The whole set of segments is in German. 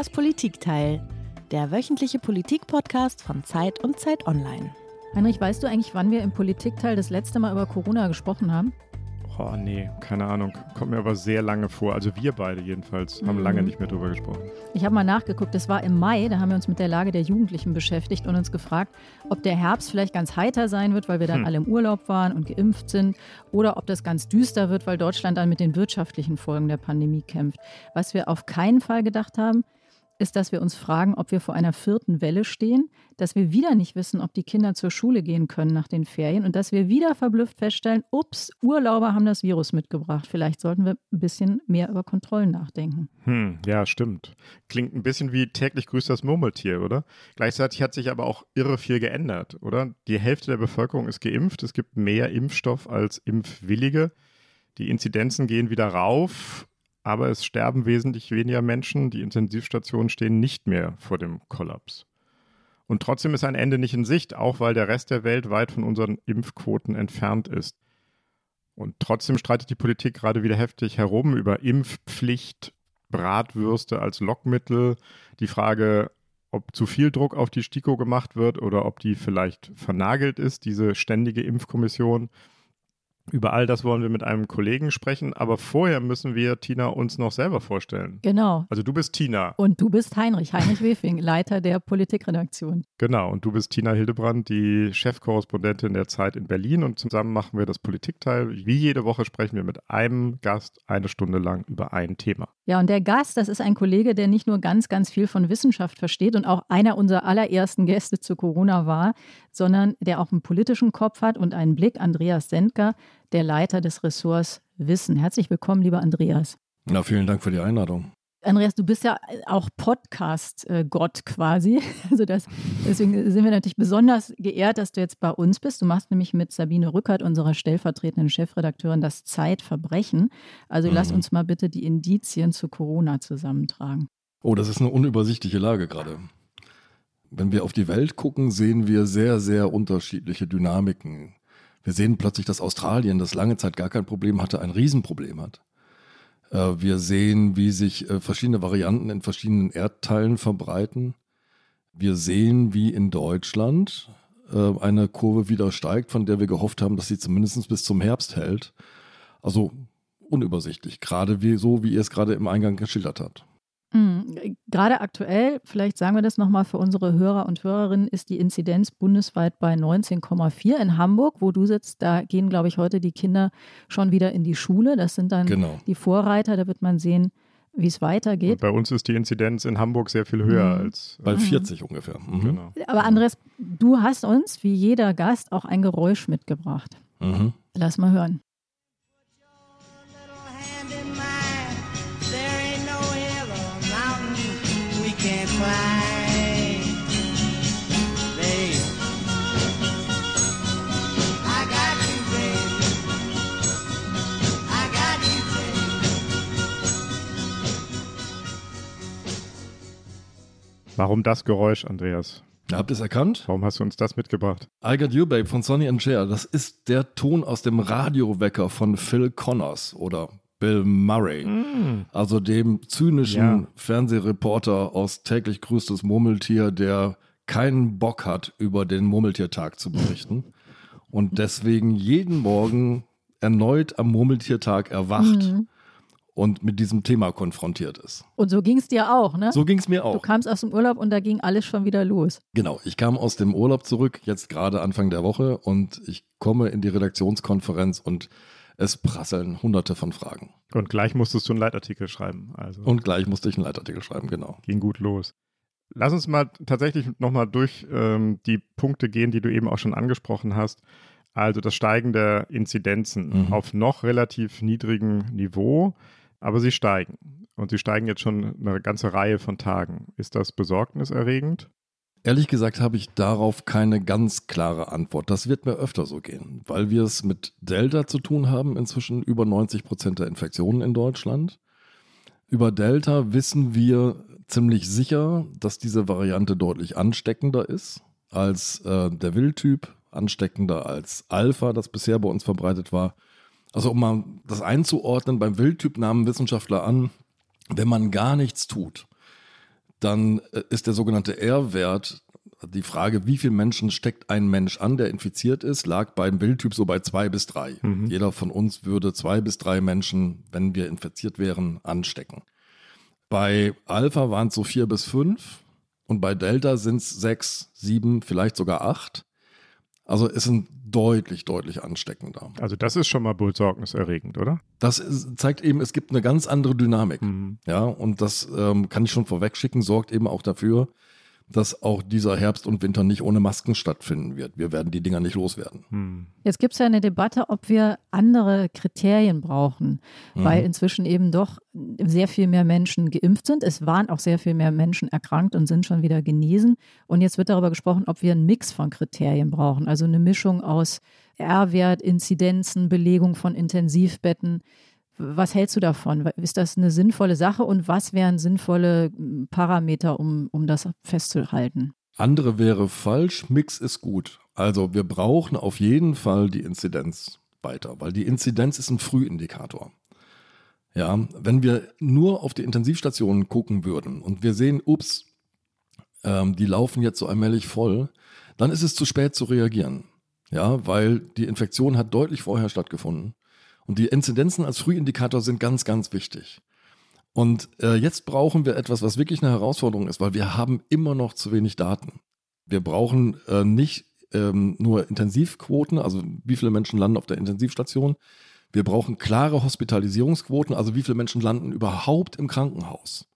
Das Politikteil, der wöchentliche Politikpodcast von Zeit und Zeit Online. Heinrich, weißt du eigentlich, wann wir im Politikteil das letzte Mal über Corona gesprochen haben? Oh nee, keine Ahnung. Kommt mir aber sehr lange vor. Also wir beide jedenfalls haben mhm. lange nicht mehr drüber gesprochen. Ich habe mal nachgeguckt, das war im Mai, da haben wir uns mit der Lage der Jugendlichen beschäftigt und uns gefragt, ob der Herbst vielleicht ganz heiter sein wird, weil wir dann hm. alle im Urlaub waren und geimpft sind, oder ob das ganz düster wird, weil Deutschland dann mit den wirtschaftlichen Folgen der Pandemie kämpft. Was wir auf keinen Fall gedacht haben, ist, dass wir uns fragen, ob wir vor einer vierten Welle stehen, dass wir wieder nicht wissen, ob die Kinder zur Schule gehen können nach den Ferien und dass wir wieder verblüfft feststellen, ups, Urlauber haben das Virus mitgebracht. Vielleicht sollten wir ein bisschen mehr über Kontrollen nachdenken. Hm, ja, stimmt. Klingt ein bisschen wie täglich grüßt das Murmeltier, oder? Gleichzeitig hat sich aber auch irre viel geändert, oder? Die Hälfte der Bevölkerung ist geimpft, es gibt mehr Impfstoff als Impfwillige. Die Inzidenzen gehen wieder rauf aber es sterben wesentlich weniger Menschen. Die Intensivstationen stehen nicht mehr vor dem Kollaps. Und trotzdem ist ein Ende nicht in Sicht, auch weil der Rest der Welt weit von unseren Impfquoten entfernt ist. Und trotzdem streitet die Politik gerade wieder heftig herum über Impfpflicht, Bratwürste als Lockmittel, die Frage, ob zu viel Druck auf die STIKO gemacht wird oder ob die vielleicht vernagelt ist, diese ständige Impfkommission. Über all das wollen wir mit einem Kollegen sprechen, aber vorher müssen wir Tina uns noch selber vorstellen. Genau. Also du bist Tina. Und du bist Heinrich, Heinrich Wefing, Leiter der Politikredaktion. Genau, und du bist Tina Hildebrand, die Chefkorrespondentin der Zeit in Berlin und zusammen machen wir das Politikteil. Wie jede Woche sprechen wir mit einem Gast eine Stunde lang über ein Thema. Ja, und der Gast, das ist ein Kollege, der nicht nur ganz, ganz viel von Wissenschaft versteht und auch einer unserer allerersten Gäste zu Corona war, sondern der auch einen politischen Kopf hat und einen Blick. Andreas Sendker, der Leiter des Ressorts Wissen. Herzlich willkommen, lieber Andreas. Na, vielen Dank für die Einladung. Andreas, du bist ja auch Podcast-Gott quasi. Also das, deswegen sind wir natürlich besonders geehrt, dass du jetzt bei uns bist. Du machst nämlich mit Sabine Rückert, unserer stellvertretenden Chefredakteurin, das Zeitverbrechen. Also mhm. lass uns mal bitte die Indizien zu Corona zusammentragen. Oh, das ist eine unübersichtliche Lage gerade. Wenn wir auf die Welt gucken, sehen wir sehr, sehr unterschiedliche Dynamiken. Wir sehen plötzlich, dass Australien, das lange Zeit gar kein Problem hatte, ein Riesenproblem hat. Äh, wir sehen, wie sich äh, verschiedene Varianten in verschiedenen Erdteilen verbreiten. Wir sehen, wie in Deutschland äh, eine Kurve wieder steigt, von der wir gehofft haben, dass sie zumindest bis zum Herbst hält. Also unübersichtlich, gerade wie, so, wie ihr es gerade im Eingang geschildert habt. Mhm. Gerade aktuell, vielleicht sagen wir das nochmal für unsere Hörer und Hörerinnen, ist die Inzidenz bundesweit bei 19,4. In Hamburg, wo du sitzt, da gehen, glaube ich, heute die Kinder schon wieder in die Schule. Das sind dann genau. die Vorreiter. Da wird man sehen, wie es weitergeht. Und bei uns ist die Inzidenz in Hamburg sehr viel höher mhm. als. Bei 40 mhm. ungefähr. Mhm. Genau. Aber Andres, du hast uns, wie jeder Gast, auch ein Geräusch mitgebracht. Mhm. Lass mal hören. Warum das Geräusch, Andreas? Habt ihr es erkannt? Warum hast du uns das mitgebracht? I Got You Babe von Sonny and Cher. Das ist der Ton aus dem Radiowecker von Phil Connors oder Bill Murray. Mm. Also dem zynischen ja. Fernsehreporter aus täglich grüßtes Murmeltier, der keinen Bock hat, über den Murmeltiertag zu berichten und deswegen jeden Morgen erneut am Murmeltiertag erwacht. Mm und mit diesem Thema konfrontiert ist. Und so ging es dir auch, ne? So ging es mir auch. Du kamst aus dem Urlaub und da ging alles schon wieder los. Genau, ich kam aus dem Urlaub zurück, jetzt gerade Anfang der Woche und ich komme in die Redaktionskonferenz und es prasseln hunderte von Fragen. Und gleich musstest du einen Leitartikel schreiben. Also. Und gleich musste ich einen Leitartikel schreiben, genau. Ging gut los. Lass uns mal tatsächlich nochmal durch ähm, die Punkte gehen, die du eben auch schon angesprochen hast. Also das Steigen der Inzidenzen mhm. auf noch relativ niedrigem Niveau. Aber sie steigen. Und sie steigen jetzt schon eine ganze Reihe von Tagen. Ist das besorgniserregend? Ehrlich gesagt habe ich darauf keine ganz klare Antwort. Das wird mir öfter so gehen, weil wir es mit Delta zu tun haben, inzwischen über 90 Prozent der Infektionen in Deutschland. Über Delta wissen wir ziemlich sicher, dass diese Variante deutlich ansteckender ist als äh, der Wildtyp, ansteckender als Alpha, das bisher bei uns verbreitet war. Also um mal das einzuordnen, beim Wildtyp nahmen Wissenschaftler an, wenn man gar nichts tut, dann äh, ist der sogenannte R-Wert, die Frage, wie viele Menschen steckt ein Mensch an, der infiziert ist, lag beim Wildtyp so bei zwei bis drei. Mhm. Jeder von uns würde zwei bis drei Menschen, wenn wir infiziert wären, anstecken. Bei Alpha waren es so vier bis fünf und bei Delta sind es sechs, sieben, vielleicht sogar acht. Also es sind deutlich, deutlich ansteckender. Also das ist schon mal besorgniserregend, oder? Das ist, zeigt eben, es gibt eine ganz andere Dynamik. Mhm. Ja, und das ähm, kann ich schon vorweg schicken, sorgt eben auch dafür, dass auch dieser Herbst und Winter nicht ohne Masken stattfinden wird. Wir werden die Dinger nicht loswerden. Hm. Jetzt gibt es ja eine Debatte, ob wir andere Kriterien brauchen, mhm. weil inzwischen eben doch sehr viel mehr Menschen geimpft sind. Es waren auch sehr viel mehr Menschen erkrankt und sind schon wieder genesen. Und jetzt wird darüber gesprochen, ob wir einen Mix von Kriterien brauchen, also eine Mischung aus R-Wert, Inzidenzen, Belegung von Intensivbetten. Was hältst du davon? Ist das eine sinnvolle Sache und was wären sinnvolle hm, Parameter, um, um das festzuhalten? Andere wäre falsch, Mix ist gut. Also wir brauchen auf jeden Fall die Inzidenz weiter, weil die Inzidenz ist ein Frühindikator. Ja, wenn wir nur auf die Intensivstationen gucken würden und wir sehen, ups, ähm, die laufen jetzt so allmählich voll, dann ist es zu spät zu reagieren. Ja, weil die Infektion hat deutlich vorher stattgefunden. Und die Inzidenzen als Frühindikator sind ganz, ganz wichtig. Und äh, jetzt brauchen wir etwas, was wirklich eine Herausforderung ist, weil wir haben immer noch zu wenig Daten. Wir brauchen äh, nicht ähm, nur Intensivquoten, also wie viele Menschen landen auf der Intensivstation. Wir brauchen klare Hospitalisierungsquoten, also wie viele Menschen landen überhaupt im Krankenhaus.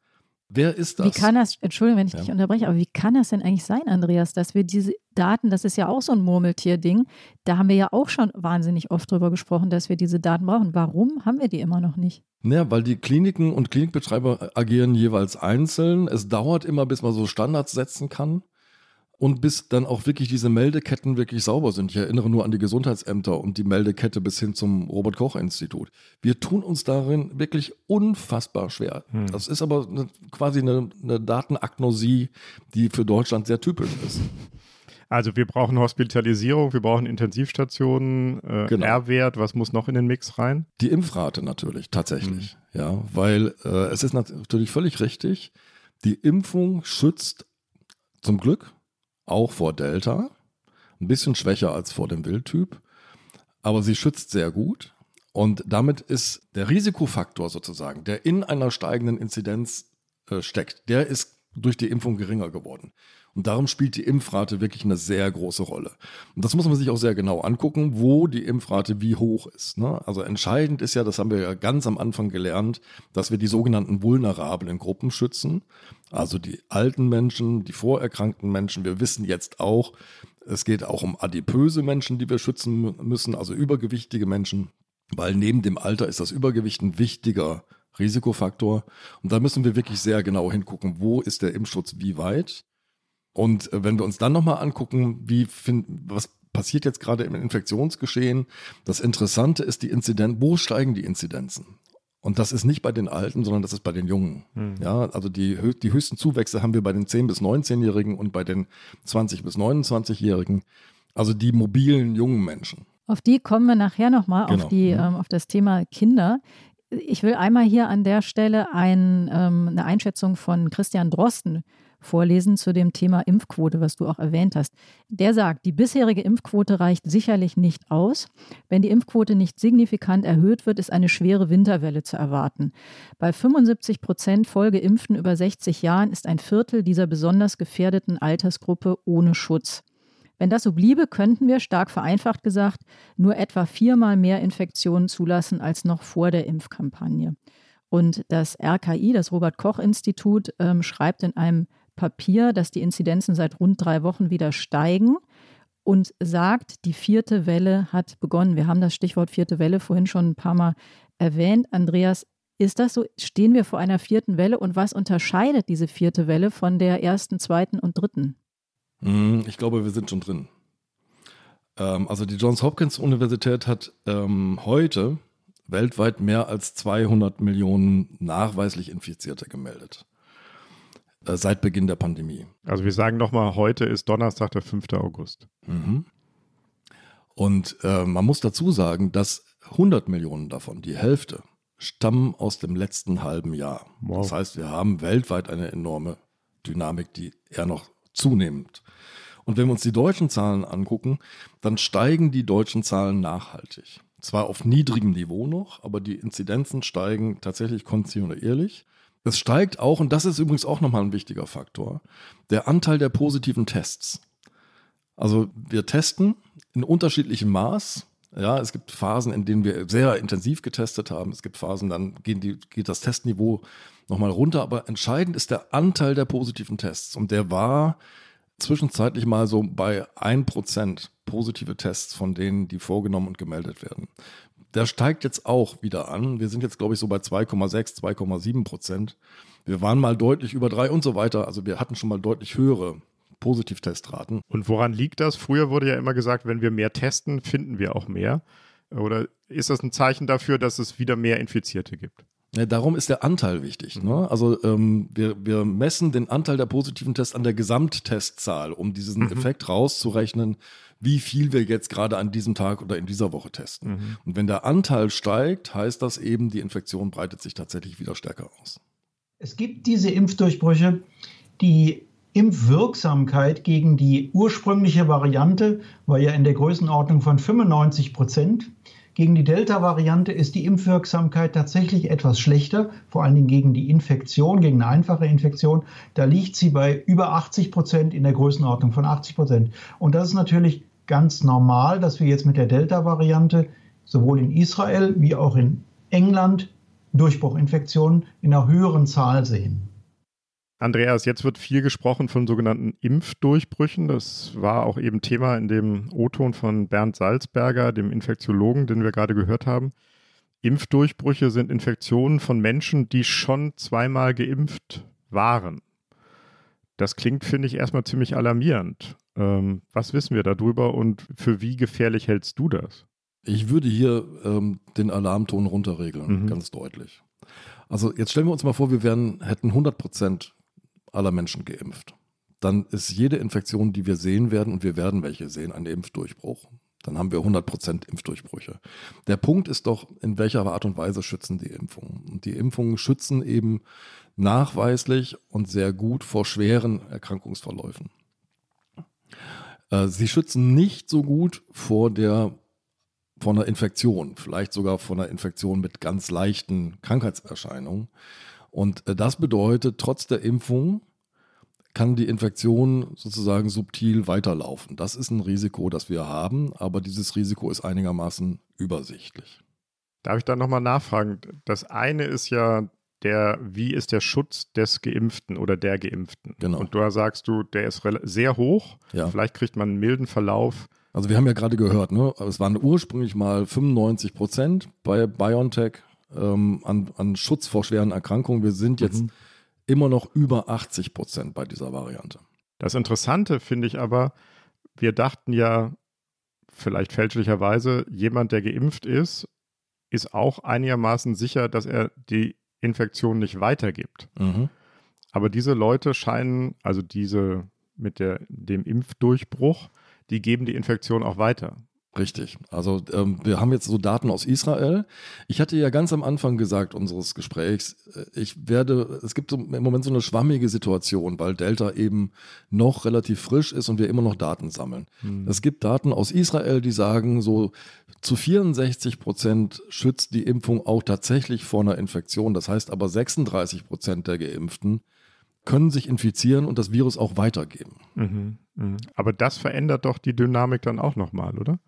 Wer ist das? Wie kann das, Entschuldigung, wenn ich ja. dich unterbreche, aber wie kann das denn eigentlich sein, Andreas, dass wir diese Daten, das ist ja auch so ein Murmeltier-Ding, da haben wir ja auch schon wahnsinnig oft drüber gesprochen, dass wir diese Daten brauchen. Warum haben wir die immer noch nicht? Naja, weil die Kliniken und Klinikbetreiber agieren jeweils einzeln. Es dauert immer, bis man so Standards setzen kann und bis dann auch wirklich diese Meldeketten wirklich sauber sind. Ich erinnere nur an die Gesundheitsämter und die Meldekette bis hin zum Robert Koch Institut. Wir tun uns darin wirklich unfassbar schwer. Hm. Das ist aber eine, quasi eine, eine Datenagnosie, die für Deutschland sehr typisch ist. Also wir brauchen Hospitalisierung, wir brauchen Intensivstationen, äh, genau. R-Wert, was muss noch in den Mix rein? Die Impfrate natürlich, tatsächlich. Mhm. Ja, weil äh, es ist natürlich völlig richtig, die Impfung schützt zum Glück auch vor Delta, ein bisschen schwächer als vor dem Wildtyp, aber sie schützt sehr gut. Und damit ist der Risikofaktor sozusagen, der in einer steigenden Inzidenz äh, steckt, der ist durch die Impfung geringer geworden. Und darum spielt die Impfrate wirklich eine sehr große Rolle. Und das muss man sich auch sehr genau angucken, wo die Impfrate wie hoch ist. Ne? Also entscheidend ist ja, das haben wir ja ganz am Anfang gelernt, dass wir die sogenannten vulnerablen Gruppen schützen. Also die alten Menschen, die vorerkrankten Menschen. Wir wissen jetzt auch, es geht auch um adipöse Menschen, die wir schützen müssen, also übergewichtige Menschen, weil neben dem Alter ist das Übergewicht ein wichtiger Risikofaktor. Und da müssen wir wirklich sehr genau hingucken, wo ist der Impfschutz wie weit. Und äh, wenn wir uns dann nochmal angucken, wie find, was passiert jetzt gerade im Infektionsgeschehen, das Interessante ist die Inzidenz, wo steigen die Inzidenzen? Und das ist nicht bei den Alten, sondern das ist bei den Jungen. Hm. Ja, also die, die höchsten Zuwächse haben wir bei den 10- bis 19-Jährigen und bei den 20- bis 29-Jährigen. Also die mobilen jungen Menschen. Auf die kommen wir nachher nochmal, genau. auf, die, mhm. ähm, auf das Thema Kinder. Ich will einmal hier an der Stelle ein, ähm, eine Einschätzung von Christian Drosten vorlesen zu dem Thema Impfquote, was du auch erwähnt hast. Der sagt, die bisherige Impfquote reicht sicherlich nicht aus. Wenn die Impfquote nicht signifikant erhöht wird, ist eine schwere Winterwelle zu erwarten. Bei 75 Prozent Vollgeimpften über 60 Jahren ist ein Viertel dieser besonders gefährdeten Altersgruppe ohne Schutz. Wenn das so bliebe, könnten wir, stark vereinfacht gesagt, nur etwa viermal mehr Infektionen zulassen als noch vor der Impfkampagne. Und das RKI, das Robert Koch Institut, ähm, schreibt in einem Papier, dass die Inzidenzen seit rund drei Wochen wieder steigen und sagt, die vierte Welle hat begonnen. Wir haben das Stichwort vierte Welle vorhin schon ein paar Mal erwähnt. Andreas, ist das so? Stehen wir vor einer vierten Welle und was unterscheidet diese vierte Welle von der ersten, zweiten und dritten? Hm, ich glaube, wir sind schon drin. Ähm, also die Johns Hopkins Universität hat ähm, heute weltweit mehr als 200 Millionen nachweislich Infizierte gemeldet. Äh, seit Beginn der Pandemie. Also wir sagen nochmal, heute ist Donnerstag, der 5. August. Mhm. Und äh, man muss dazu sagen, dass 100 Millionen davon, die Hälfte, stammen aus dem letzten halben Jahr. Wow. Das heißt, wir haben weltweit eine enorme Dynamik, die eher noch zunimmt. Und wenn wir uns die deutschen Zahlen angucken, dann steigen die deutschen Zahlen nachhaltig. Zwar auf niedrigem Niveau noch, aber die Inzidenzen steigen tatsächlich kontinuierlich. Es steigt auch, und das ist übrigens auch nochmal ein wichtiger Faktor, der Anteil der positiven Tests. Also wir testen in unterschiedlichem Maß. Ja, es gibt Phasen, in denen wir sehr intensiv getestet haben. Es gibt Phasen, dann die, geht das Testniveau nochmal runter. Aber entscheidend ist der Anteil der positiven Tests. Und der war zwischenzeitlich mal so bei 1% positive Tests von denen, die vorgenommen und gemeldet werden. Der steigt jetzt auch wieder an. Wir sind jetzt, glaube ich, so bei 2,6, 2,7 Prozent. Wir waren mal deutlich über drei und so weiter. Also wir hatten schon mal deutlich höhere Positivtestraten. Und woran liegt das? Früher wurde ja immer gesagt, wenn wir mehr testen, finden wir auch mehr. Oder ist das ein Zeichen dafür, dass es wieder mehr Infizierte gibt? Ja, darum ist der Anteil wichtig. Ne? Also ähm, wir, wir messen den Anteil der positiven Tests an der Gesamttestzahl, um diesen mhm. Effekt rauszurechnen, wie viel wir jetzt gerade an diesem Tag oder in dieser Woche testen. Mhm. Und wenn der Anteil steigt, heißt das eben, die Infektion breitet sich tatsächlich wieder stärker aus. Es gibt diese Impfdurchbrüche, die Impfwirksamkeit gegen die ursprüngliche Variante war ja in der Größenordnung von 95 Prozent. Gegen die Delta-Variante ist die Impfwirksamkeit tatsächlich etwas schlechter, vor allen Dingen gegen die Infektion, gegen eine einfache Infektion. Da liegt sie bei über 80 Prozent in der Größenordnung von 80 Prozent. Und das ist natürlich ganz normal, dass wir jetzt mit der Delta-Variante sowohl in Israel wie auch in England Durchbruchinfektionen in einer höheren Zahl sehen. Andreas, jetzt wird viel gesprochen von sogenannten Impfdurchbrüchen. Das war auch eben Thema in dem O-Ton von Bernd Salzberger, dem Infektiologen, den wir gerade gehört haben. Impfdurchbrüche sind Infektionen von Menschen, die schon zweimal geimpft waren. Das klingt, finde ich, erstmal ziemlich alarmierend. Ähm, was wissen wir darüber und für wie gefährlich hältst du das? Ich würde hier ähm, den Alarmton runterregeln, mhm. ganz deutlich. Also jetzt stellen wir uns mal vor, wir wären, hätten 100 Prozent aller Menschen geimpft. Dann ist jede Infektion, die wir sehen werden, und wir werden welche sehen, ein Impfdurchbruch. Dann haben wir 100% Impfdurchbrüche. Der Punkt ist doch, in welcher Art und Weise schützen die Impfungen. Und die Impfungen schützen eben nachweislich und sehr gut vor schweren Erkrankungsverläufen. Äh, sie schützen nicht so gut vor der vor einer Infektion, vielleicht sogar vor einer Infektion mit ganz leichten Krankheitserscheinungen. Und äh, das bedeutet, trotz der Impfung kann die Infektion sozusagen subtil weiterlaufen. Das ist ein Risiko, das wir haben, aber dieses Risiko ist einigermaßen übersichtlich. Darf ich da nochmal nachfragen? Das eine ist ja der, wie ist der Schutz des Geimpften oder der Geimpften? Genau. Und da sagst du, der ist sehr hoch. Ja. Vielleicht kriegt man einen milden Verlauf. Also wir haben ja gerade gehört, ne? es waren ursprünglich mal 95 Prozent bei BioNTech ähm, an, an Schutz vor schweren Erkrankungen. Wir sind jetzt mhm. immer noch über 80 Prozent bei dieser Variante. Das Interessante finde ich aber, wir dachten ja, vielleicht fälschlicherweise, jemand, der geimpft ist, ist auch einigermaßen sicher, dass er die Infektion nicht weitergibt. Mhm. Aber diese Leute scheinen, also diese mit der, dem Impfdurchbruch, die geben die Infektion auch weiter. Richtig. Also ähm, wir haben jetzt so Daten aus Israel. Ich hatte ja ganz am Anfang gesagt unseres Gesprächs, äh, ich werde, es gibt so, im Moment so eine schwammige Situation, weil Delta eben noch relativ frisch ist und wir immer noch Daten sammeln. Hm. Es gibt Daten aus Israel, die sagen, so zu 64 Prozent schützt die Impfung auch tatsächlich vor einer Infektion. Das heißt aber 36 Prozent der Geimpften können sich infizieren und das Virus auch weitergeben. Mhm, mh. Aber das verändert doch die Dynamik dann auch nochmal, oder?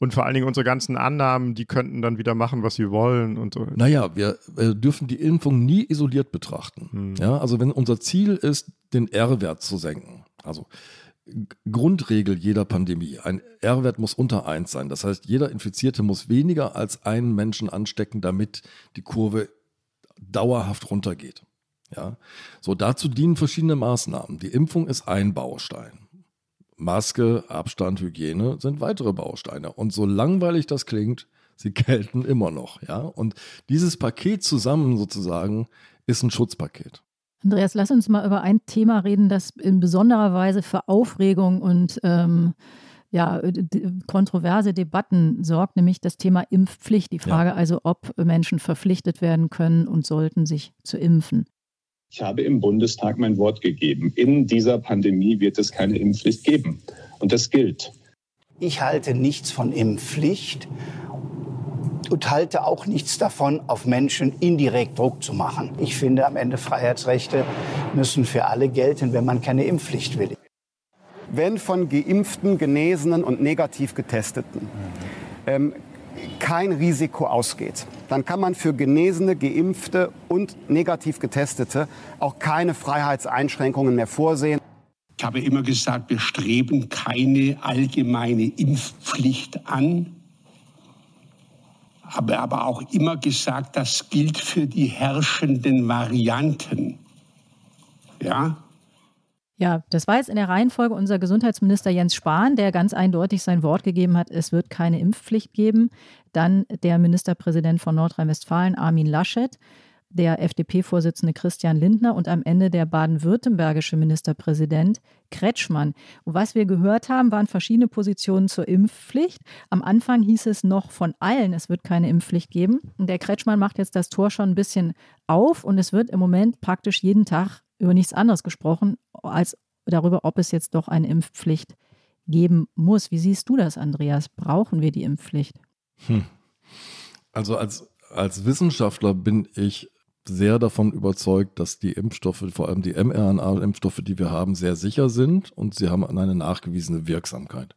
Und vor allen Dingen unsere ganzen Annahmen, die könnten dann wieder machen, was sie wollen und so. Naja, wir äh, dürfen die Impfung nie isoliert betrachten. Hm. Ja, also wenn unser Ziel ist, den R-Wert zu senken, also Grundregel jeder Pandemie. Ein R-Wert muss unter 1 sein. Das heißt, jeder Infizierte muss weniger als einen Menschen anstecken, damit die Kurve dauerhaft runtergeht. Ja, so dazu dienen verschiedene Maßnahmen. Die Impfung ist ein Baustein. Maske, Abstand, Hygiene sind weitere Bausteine. Und so langweilig das klingt, sie gelten immer noch. Ja? Und dieses Paket zusammen sozusagen ist ein Schutzpaket. Andreas, lass uns mal über ein Thema reden, das in besonderer Weise für Aufregung und ähm, ja, kontroverse Debatten sorgt, nämlich das Thema Impfpflicht. Die Frage ja. also, ob Menschen verpflichtet werden können und sollten, sich zu impfen. Ich habe im Bundestag mein Wort gegeben. In dieser Pandemie wird es keine Impfpflicht geben. Und das gilt. Ich halte nichts von Impfpflicht und halte auch nichts davon, auf Menschen indirekt Druck zu machen. Ich finde, am Ende Freiheitsrechte müssen für alle gelten, wenn man keine Impfpflicht will. Wenn von geimpften, genesenen und negativ getesteten ähm, kein Risiko ausgeht, dann kann man für Genesene, Geimpfte und negativ Getestete auch keine Freiheitseinschränkungen mehr vorsehen. Ich habe immer gesagt, wir streben keine allgemeine Impfpflicht an. Habe aber auch immer gesagt, das gilt für die herrschenden Varianten. Ja, ja, das war jetzt in der Reihenfolge unser Gesundheitsminister Jens Spahn, der ganz eindeutig sein Wort gegeben hat, es wird keine Impfpflicht geben. Dann der Ministerpräsident von Nordrhein-Westfalen, Armin Laschet, der FDP-Vorsitzende Christian Lindner und am Ende der baden-württembergische Ministerpräsident Kretschmann. Und was wir gehört haben, waren verschiedene Positionen zur Impfpflicht. Am Anfang hieß es noch von allen, es wird keine Impfpflicht geben. Und der Kretschmann macht jetzt das Tor schon ein bisschen auf und es wird im Moment praktisch jeden Tag über nichts anderes gesprochen, als darüber, ob es jetzt doch eine Impfpflicht geben muss. Wie siehst du das, Andreas? Brauchen wir die Impfpflicht? Hm. Also als, als Wissenschaftler bin ich sehr davon überzeugt, dass die Impfstoffe, vor allem die mRNA-Impfstoffe, die wir haben, sehr sicher sind und sie haben eine nachgewiesene Wirksamkeit.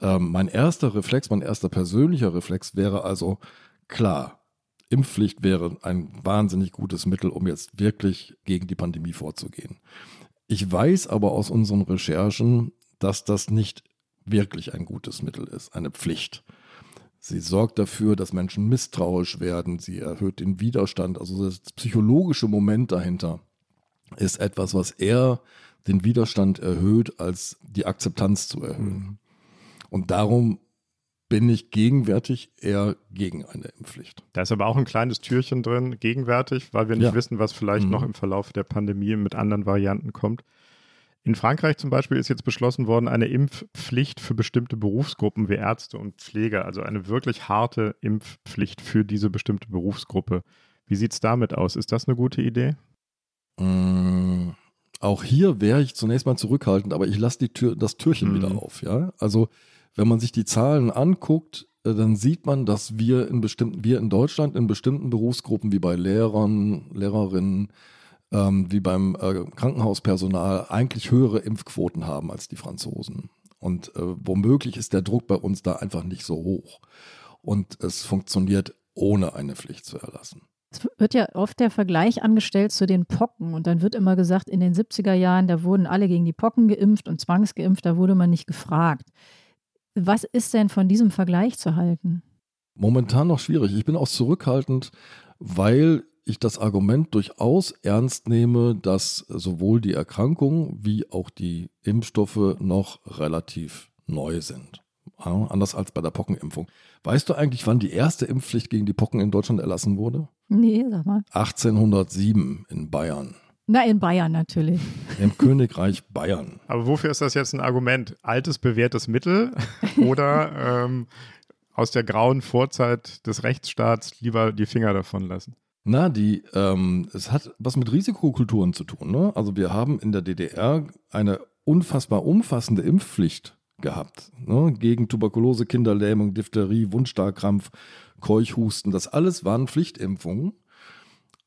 Ähm, mein erster Reflex, mein erster persönlicher Reflex wäre also klar, Impfpflicht wäre ein wahnsinnig gutes Mittel, um jetzt wirklich gegen die Pandemie vorzugehen. Ich weiß aber aus unseren Recherchen, dass das nicht wirklich ein gutes Mittel ist, eine Pflicht. Sie sorgt dafür, dass Menschen misstrauisch werden, sie erhöht den Widerstand. Also das psychologische Moment dahinter ist etwas, was eher den Widerstand erhöht, als die Akzeptanz zu erhöhen. Und darum bin ich gegenwärtig eher gegen eine Impfpflicht. Da ist aber auch ein kleines Türchen drin, gegenwärtig, weil wir nicht ja. wissen, was vielleicht mhm. noch im Verlauf der Pandemie mit anderen Varianten kommt. In Frankreich zum Beispiel ist jetzt beschlossen worden, eine Impfpflicht für bestimmte Berufsgruppen wie Ärzte und Pfleger, also eine wirklich harte Impfpflicht für diese bestimmte Berufsgruppe. Wie sieht es damit aus? Ist das eine gute Idee? Mm, auch hier wäre ich zunächst mal zurückhaltend, aber ich lasse Tür, das Türchen mhm. wieder auf. Ja? Also wenn man sich die Zahlen anguckt, äh, dann sieht man, dass wir in bestimmten, wir in Deutschland in bestimmten Berufsgruppen wie bei Lehrern, Lehrerinnen, ähm, wie beim äh, Krankenhauspersonal eigentlich höhere Impfquoten haben als die Franzosen. Und äh, womöglich ist der Druck bei uns da einfach nicht so hoch. Und es funktioniert ohne eine Pflicht zu erlassen. Es wird ja oft der Vergleich angestellt zu den Pocken und dann wird immer gesagt, in den 70er Jahren, da wurden alle gegen die Pocken geimpft und zwangsgeimpft, da wurde man nicht gefragt. Was ist denn von diesem Vergleich zu halten? Momentan noch schwierig. Ich bin auch zurückhaltend, weil ich das Argument durchaus ernst nehme, dass sowohl die Erkrankung wie auch die Impfstoffe noch relativ neu sind. Ja, anders als bei der Pockenimpfung. Weißt du eigentlich, wann die erste Impfpflicht gegen die Pocken in Deutschland erlassen wurde? Nee, sag mal. 1807 in Bayern. Na, in Bayern natürlich. Im Königreich Bayern. Aber wofür ist das jetzt ein Argument? Altes, bewährtes Mittel oder ähm, aus der grauen Vorzeit des Rechtsstaats lieber die Finger davon lassen? Na, die, ähm, es hat was mit Risikokulturen zu tun. Ne? Also wir haben in der DDR eine unfassbar umfassende Impfpflicht gehabt. Ne? Gegen Tuberkulose, Kinderlähmung, Diphtherie, Wundstarkrampf, Keuchhusten. Das alles waren Pflichtimpfungen.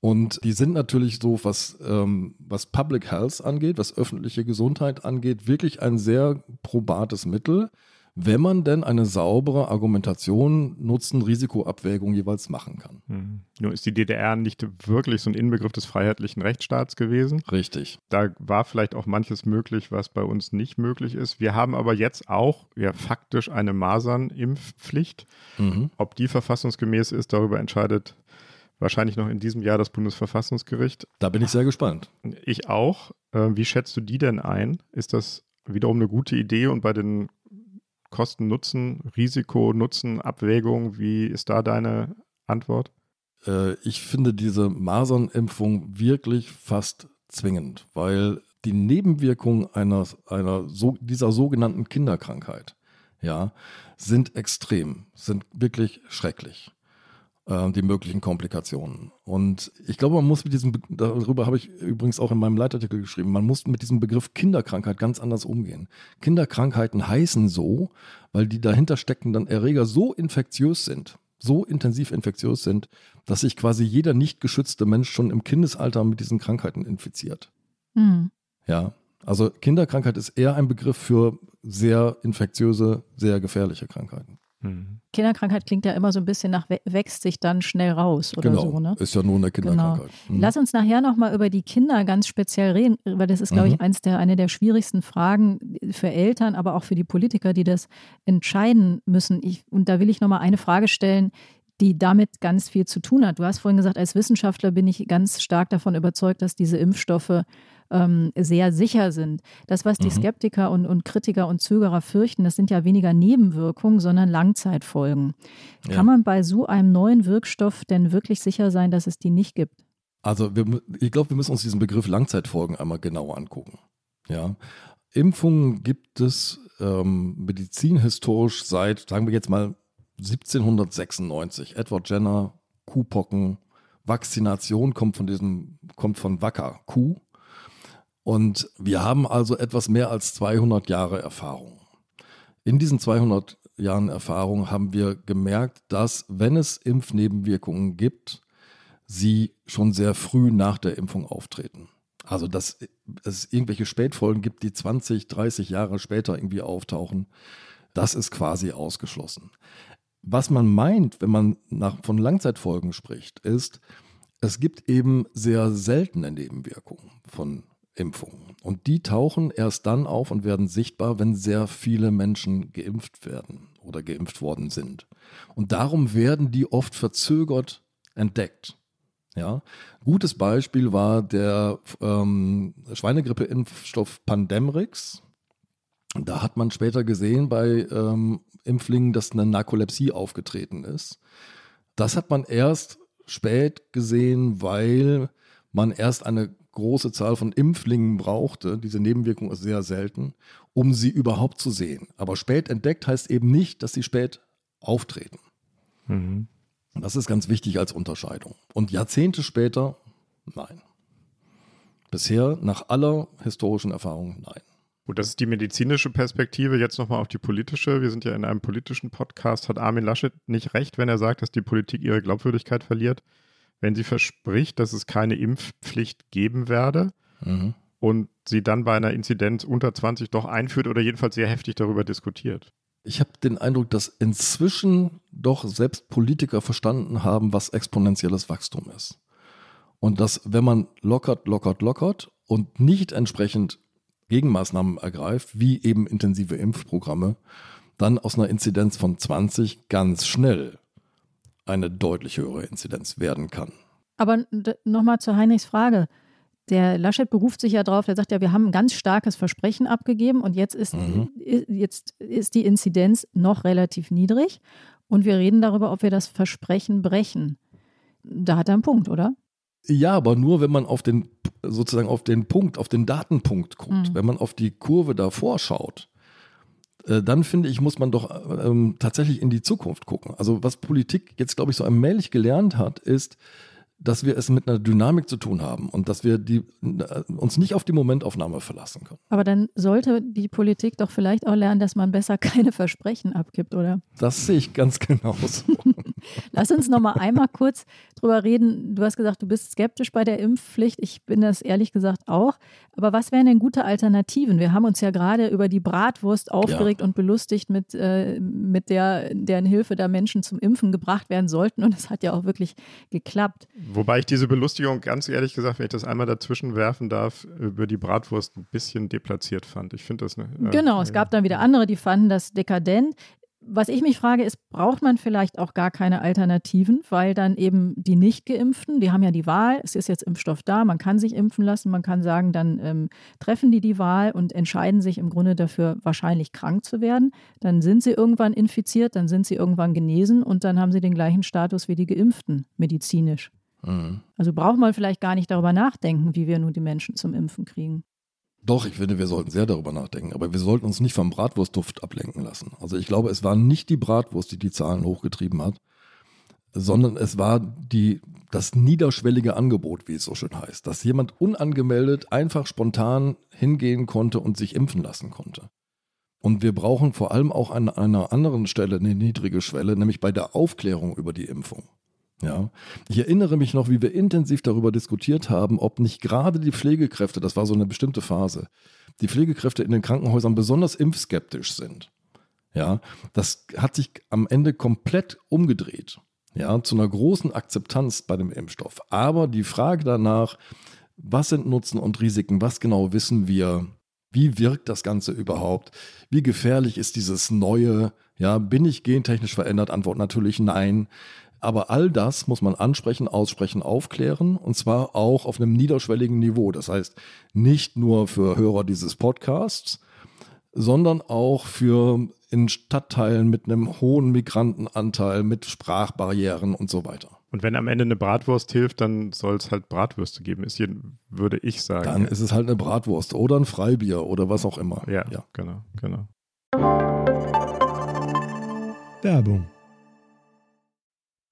Und die sind natürlich so, was, ähm, was Public Health angeht, was öffentliche Gesundheit angeht, wirklich ein sehr probates Mittel, wenn man denn eine saubere Argumentation, Nutzen, Risikoabwägung jeweils machen kann. Mhm. Nur ist die DDR nicht wirklich so ein Inbegriff des freiheitlichen Rechtsstaats gewesen. Richtig. Da war vielleicht auch manches möglich, was bei uns nicht möglich ist. Wir haben aber jetzt auch ja faktisch eine Masernimpfpflicht. Mhm. Ob die verfassungsgemäß ist, darüber entscheidet wahrscheinlich noch in diesem Jahr das Bundesverfassungsgericht. Da bin ich sehr gespannt. Ich auch. Äh, wie schätzt du die denn ein? Ist das wiederum eine gute Idee und bei den Kosten-Nutzen, Risiko-Nutzen-Abwägung, wie ist da deine Antwort? Äh, ich finde diese Masernimpfung wirklich fast zwingend, weil die Nebenwirkungen einer, einer so, dieser sogenannten Kinderkrankheit ja, sind extrem, sind wirklich schrecklich. Äh, die möglichen Komplikationen. Und ich glaube, man muss mit diesem, darüber habe ich übrigens auch in meinem Leitartikel geschrieben, man muss mit diesem Begriff Kinderkrankheit ganz anders umgehen. Kinderkrankheiten heißen so, weil die dahinter steckenden Erreger so infektiös sind, so intensiv infektiös sind, dass sich quasi jeder nicht geschützte Mensch schon im Kindesalter mit diesen Krankheiten infiziert. Mhm. Ja, also Kinderkrankheit ist eher ein Begriff für sehr infektiöse, sehr gefährliche Krankheiten. Mhm. Kinderkrankheit klingt ja immer so ein bisschen nach, wächst sich dann schnell raus oder genau. so. Ne? Ist ja nur eine genau. Kinderkrankheit. Genau. Mhm. Lass uns nachher nochmal über die Kinder ganz speziell reden, weil das ist, glaube mhm. ich, eins der, eine der schwierigsten Fragen für Eltern, aber auch für die Politiker, die das entscheiden müssen. Ich, und da will ich nochmal eine Frage stellen, die damit ganz viel zu tun hat. Du hast vorhin gesagt, als Wissenschaftler bin ich ganz stark davon überzeugt, dass diese Impfstoffe ähm, sehr sicher sind. Das, was die mhm. Skeptiker und, und Kritiker und Zögerer fürchten, das sind ja weniger Nebenwirkungen, sondern Langzeitfolgen. Ja. Kann man bei so einem neuen Wirkstoff denn wirklich sicher sein, dass es die nicht gibt? Also wir, ich glaube, wir müssen uns diesen Begriff Langzeitfolgen einmal genauer angucken. Ja. Impfungen gibt es ähm, medizinhistorisch seit, sagen wir jetzt mal, 1796. Edward Jenner, Kuhpocken, Vakzination kommt von diesem, kommt von Wacker, Kuh. Und wir haben also etwas mehr als 200 Jahre Erfahrung. In diesen 200 Jahren Erfahrung haben wir gemerkt, dass wenn es Impfnebenwirkungen gibt, sie schon sehr früh nach der Impfung auftreten. Also dass es irgendwelche Spätfolgen gibt, die 20, 30 Jahre später irgendwie auftauchen, das ist quasi ausgeschlossen. Was man meint, wenn man nach, von Langzeitfolgen spricht, ist, es gibt eben sehr seltene Nebenwirkungen von Impfungen. Und die tauchen erst dann auf und werden sichtbar, wenn sehr viele Menschen geimpft werden oder geimpft worden sind. Und darum werden die oft verzögert entdeckt. Ja, gutes Beispiel war der ähm, Schweinegrippe-Impfstoff Pandemrix. Da hat man später gesehen bei ähm, Impflingen, dass eine Narkolepsie aufgetreten ist. Das hat man erst spät gesehen, weil man erst eine große Zahl von Impflingen brauchte, diese Nebenwirkung ist sehr selten, um sie überhaupt zu sehen. Aber spät entdeckt heißt eben nicht, dass sie spät auftreten. Mhm. Das ist ganz wichtig als Unterscheidung. Und Jahrzehnte später, nein. Bisher, nach aller historischen Erfahrung, nein. Gut, das ist die medizinische Perspektive. Jetzt nochmal auf die politische. Wir sind ja in einem politischen Podcast. Hat Armin Laschet nicht recht, wenn er sagt, dass die Politik ihre Glaubwürdigkeit verliert? Wenn sie verspricht, dass es keine Impfpflicht geben werde mhm. und sie dann bei einer Inzidenz unter 20 doch einführt oder jedenfalls sehr heftig darüber diskutiert. Ich habe den Eindruck, dass inzwischen doch selbst Politiker verstanden haben, was exponentielles Wachstum ist. Und dass, wenn man lockert, lockert, lockert und nicht entsprechend Gegenmaßnahmen ergreift, wie eben intensive Impfprogramme, dann aus einer Inzidenz von 20 ganz schnell eine deutlich höhere Inzidenz werden kann. Aber nochmal zu Heinrichs Frage. Der Laschet beruft sich ja darauf, der sagt ja, wir haben ein ganz starkes Versprechen abgegeben und jetzt ist, mhm. jetzt ist die Inzidenz noch relativ niedrig und wir reden darüber, ob wir das Versprechen brechen. Da hat er einen Punkt, oder? Ja, aber nur, wenn man auf den, sozusagen auf den Punkt, auf den Datenpunkt guckt, mhm. wenn man auf die Kurve davor schaut, dann finde ich, muss man doch ähm, tatsächlich in die Zukunft gucken. Also was Politik jetzt, glaube ich, so allmählich gelernt hat, ist, dass wir es mit einer Dynamik zu tun haben und dass wir die, äh, uns nicht auf die Momentaufnahme verlassen können. Aber dann sollte die Politik doch vielleicht auch lernen, dass man besser keine Versprechen abgibt, oder? Das sehe ich ganz genauso. Lass uns noch mal einmal kurz drüber reden. Du hast gesagt, du bist skeptisch bei der Impfpflicht. Ich bin das ehrlich gesagt auch. Aber was wären denn gute Alternativen? Wir haben uns ja gerade über die Bratwurst aufgeregt ja. und belustigt, mit, äh, mit der, deren Hilfe da Menschen zum Impfen gebracht werden sollten. Und es hat ja auch wirklich geklappt. Wobei ich diese Belustigung ganz ehrlich gesagt, wenn ich das einmal dazwischen werfen darf, über die Bratwurst ein bisschen deplatziert fand. Ich finde das. Ne, äh, genau, es gab dann wieder andere, die fanden das dekadent was ich mich frage, ist, braucht man vielleicht auch gar keine Alternativen, weil dann eben die Nicht-Geimpften, die haben ja die Wahl, es ist jetzt Impfstoff da, man kann sich impfen lassen, man kann sagen, dann ähm, treffen die die Wahl und entscheiden sich im Grunde dafür, wahrscheinlich krank zu werden. Dann sind sie irgendwann infiziert, dann sind sie irgendwann genesen und dann haben sie den gleichen Status wie die Geimpften, medizinisch. Also braucht man vielleicht gar nicht darüber nachdenken, wie wir nun die Menschen zum Impfen kriegen. Doch, ich finde, wir sollten sehr darüber nachdenken, aber wir sollten uns nicht vom Bratwurstduft ablenken lassen. Also ich glaube, es war nicht die Bratwurst, die die Zahlen hochgetrieben hat, sondern es war die, das niederschwellige Angebot, wie es so schön heißt, dass jemand unangemeldet einfach spontan hingehen konnte und sich impfen lassen konnte. Und wir brauchen vor allem auch an einer anderen Stelle eine niedrige Schwelle, nämlich bei der Aufklärung über die Impfung. Ja, ich erinnere mich noch, wie wir intensiv darüber diskutiert haben, ob nicht gerade die Pflegekräfte, das war so eine bestimmte Phase, die Pflegekräfte in den Krankenhäusern besonders impfskeptisch sind. Ja, das hat sich am Ende komplett umgedreht. Ja, zu einer großen Akzeptanz bei dem Impfstoff. Aber die Frage danach, was sind Nutzen und Risiken, was genau wissen wir, wie wirkt das Ganze überhaupt? Wie gefährlich ist dieses neue? Ja, bin ich gentechnisch verändert? Antwort natürlich nein. Aber all das muss man ansprechen, aussprechen, aufklären und zwar auch auf einem niederschwelligen Niveau. Das heißt, nicht nur für Hörer dieses Podcasts, sondern auch für in Stadtteilen mit einem hohen Migrantenanteil, mit Sprachbarrieren und so weiter. Und wenn am Ende eine Bratwurst hilft, dann soll es halt Bratwürste geben, ist hier, würde ich sagen. Dann ist es halt eine Bratwurst oder ein Freibier oder was auch immer. Ja, ja. genau, genau. Werbung.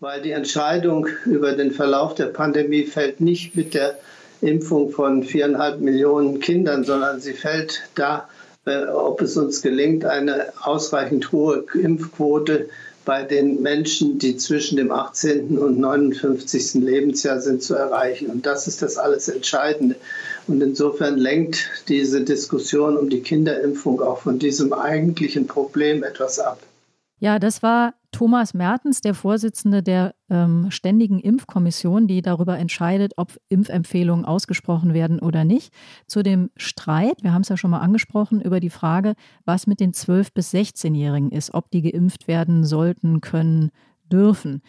Weil die Entscheidung über den Verlauf der Pandemie fällt nicht mit der Impfung von viereinhalb Millionen Kindern, sondern sie fällt da, äh, ob es uns gelingt, eine ausreichend hohe Impfquote bei den Menschen, die zwischen dem 18. und 59. Lebensjahr sind, zu erreichen. Und das ist das alles Entscheidende. Und insofern lenkt diese Diskussion um die Kinderimpfung auch von diesem eigentlichen Problem etwas ab. Ja, das war Thomas Mertens, der Vorsitzende der ähm, Ständigen Impfkommission, die darüber entscheidet, ob Impfempfehlungen ausgesprochen werden oder nicht. Zu dem Streit, wir haben es ja schon mal angesprochen, über die Frage, was mit den 12- bis 16-Jährigen ist, ob die geimpft werden sollten, können, dürfen.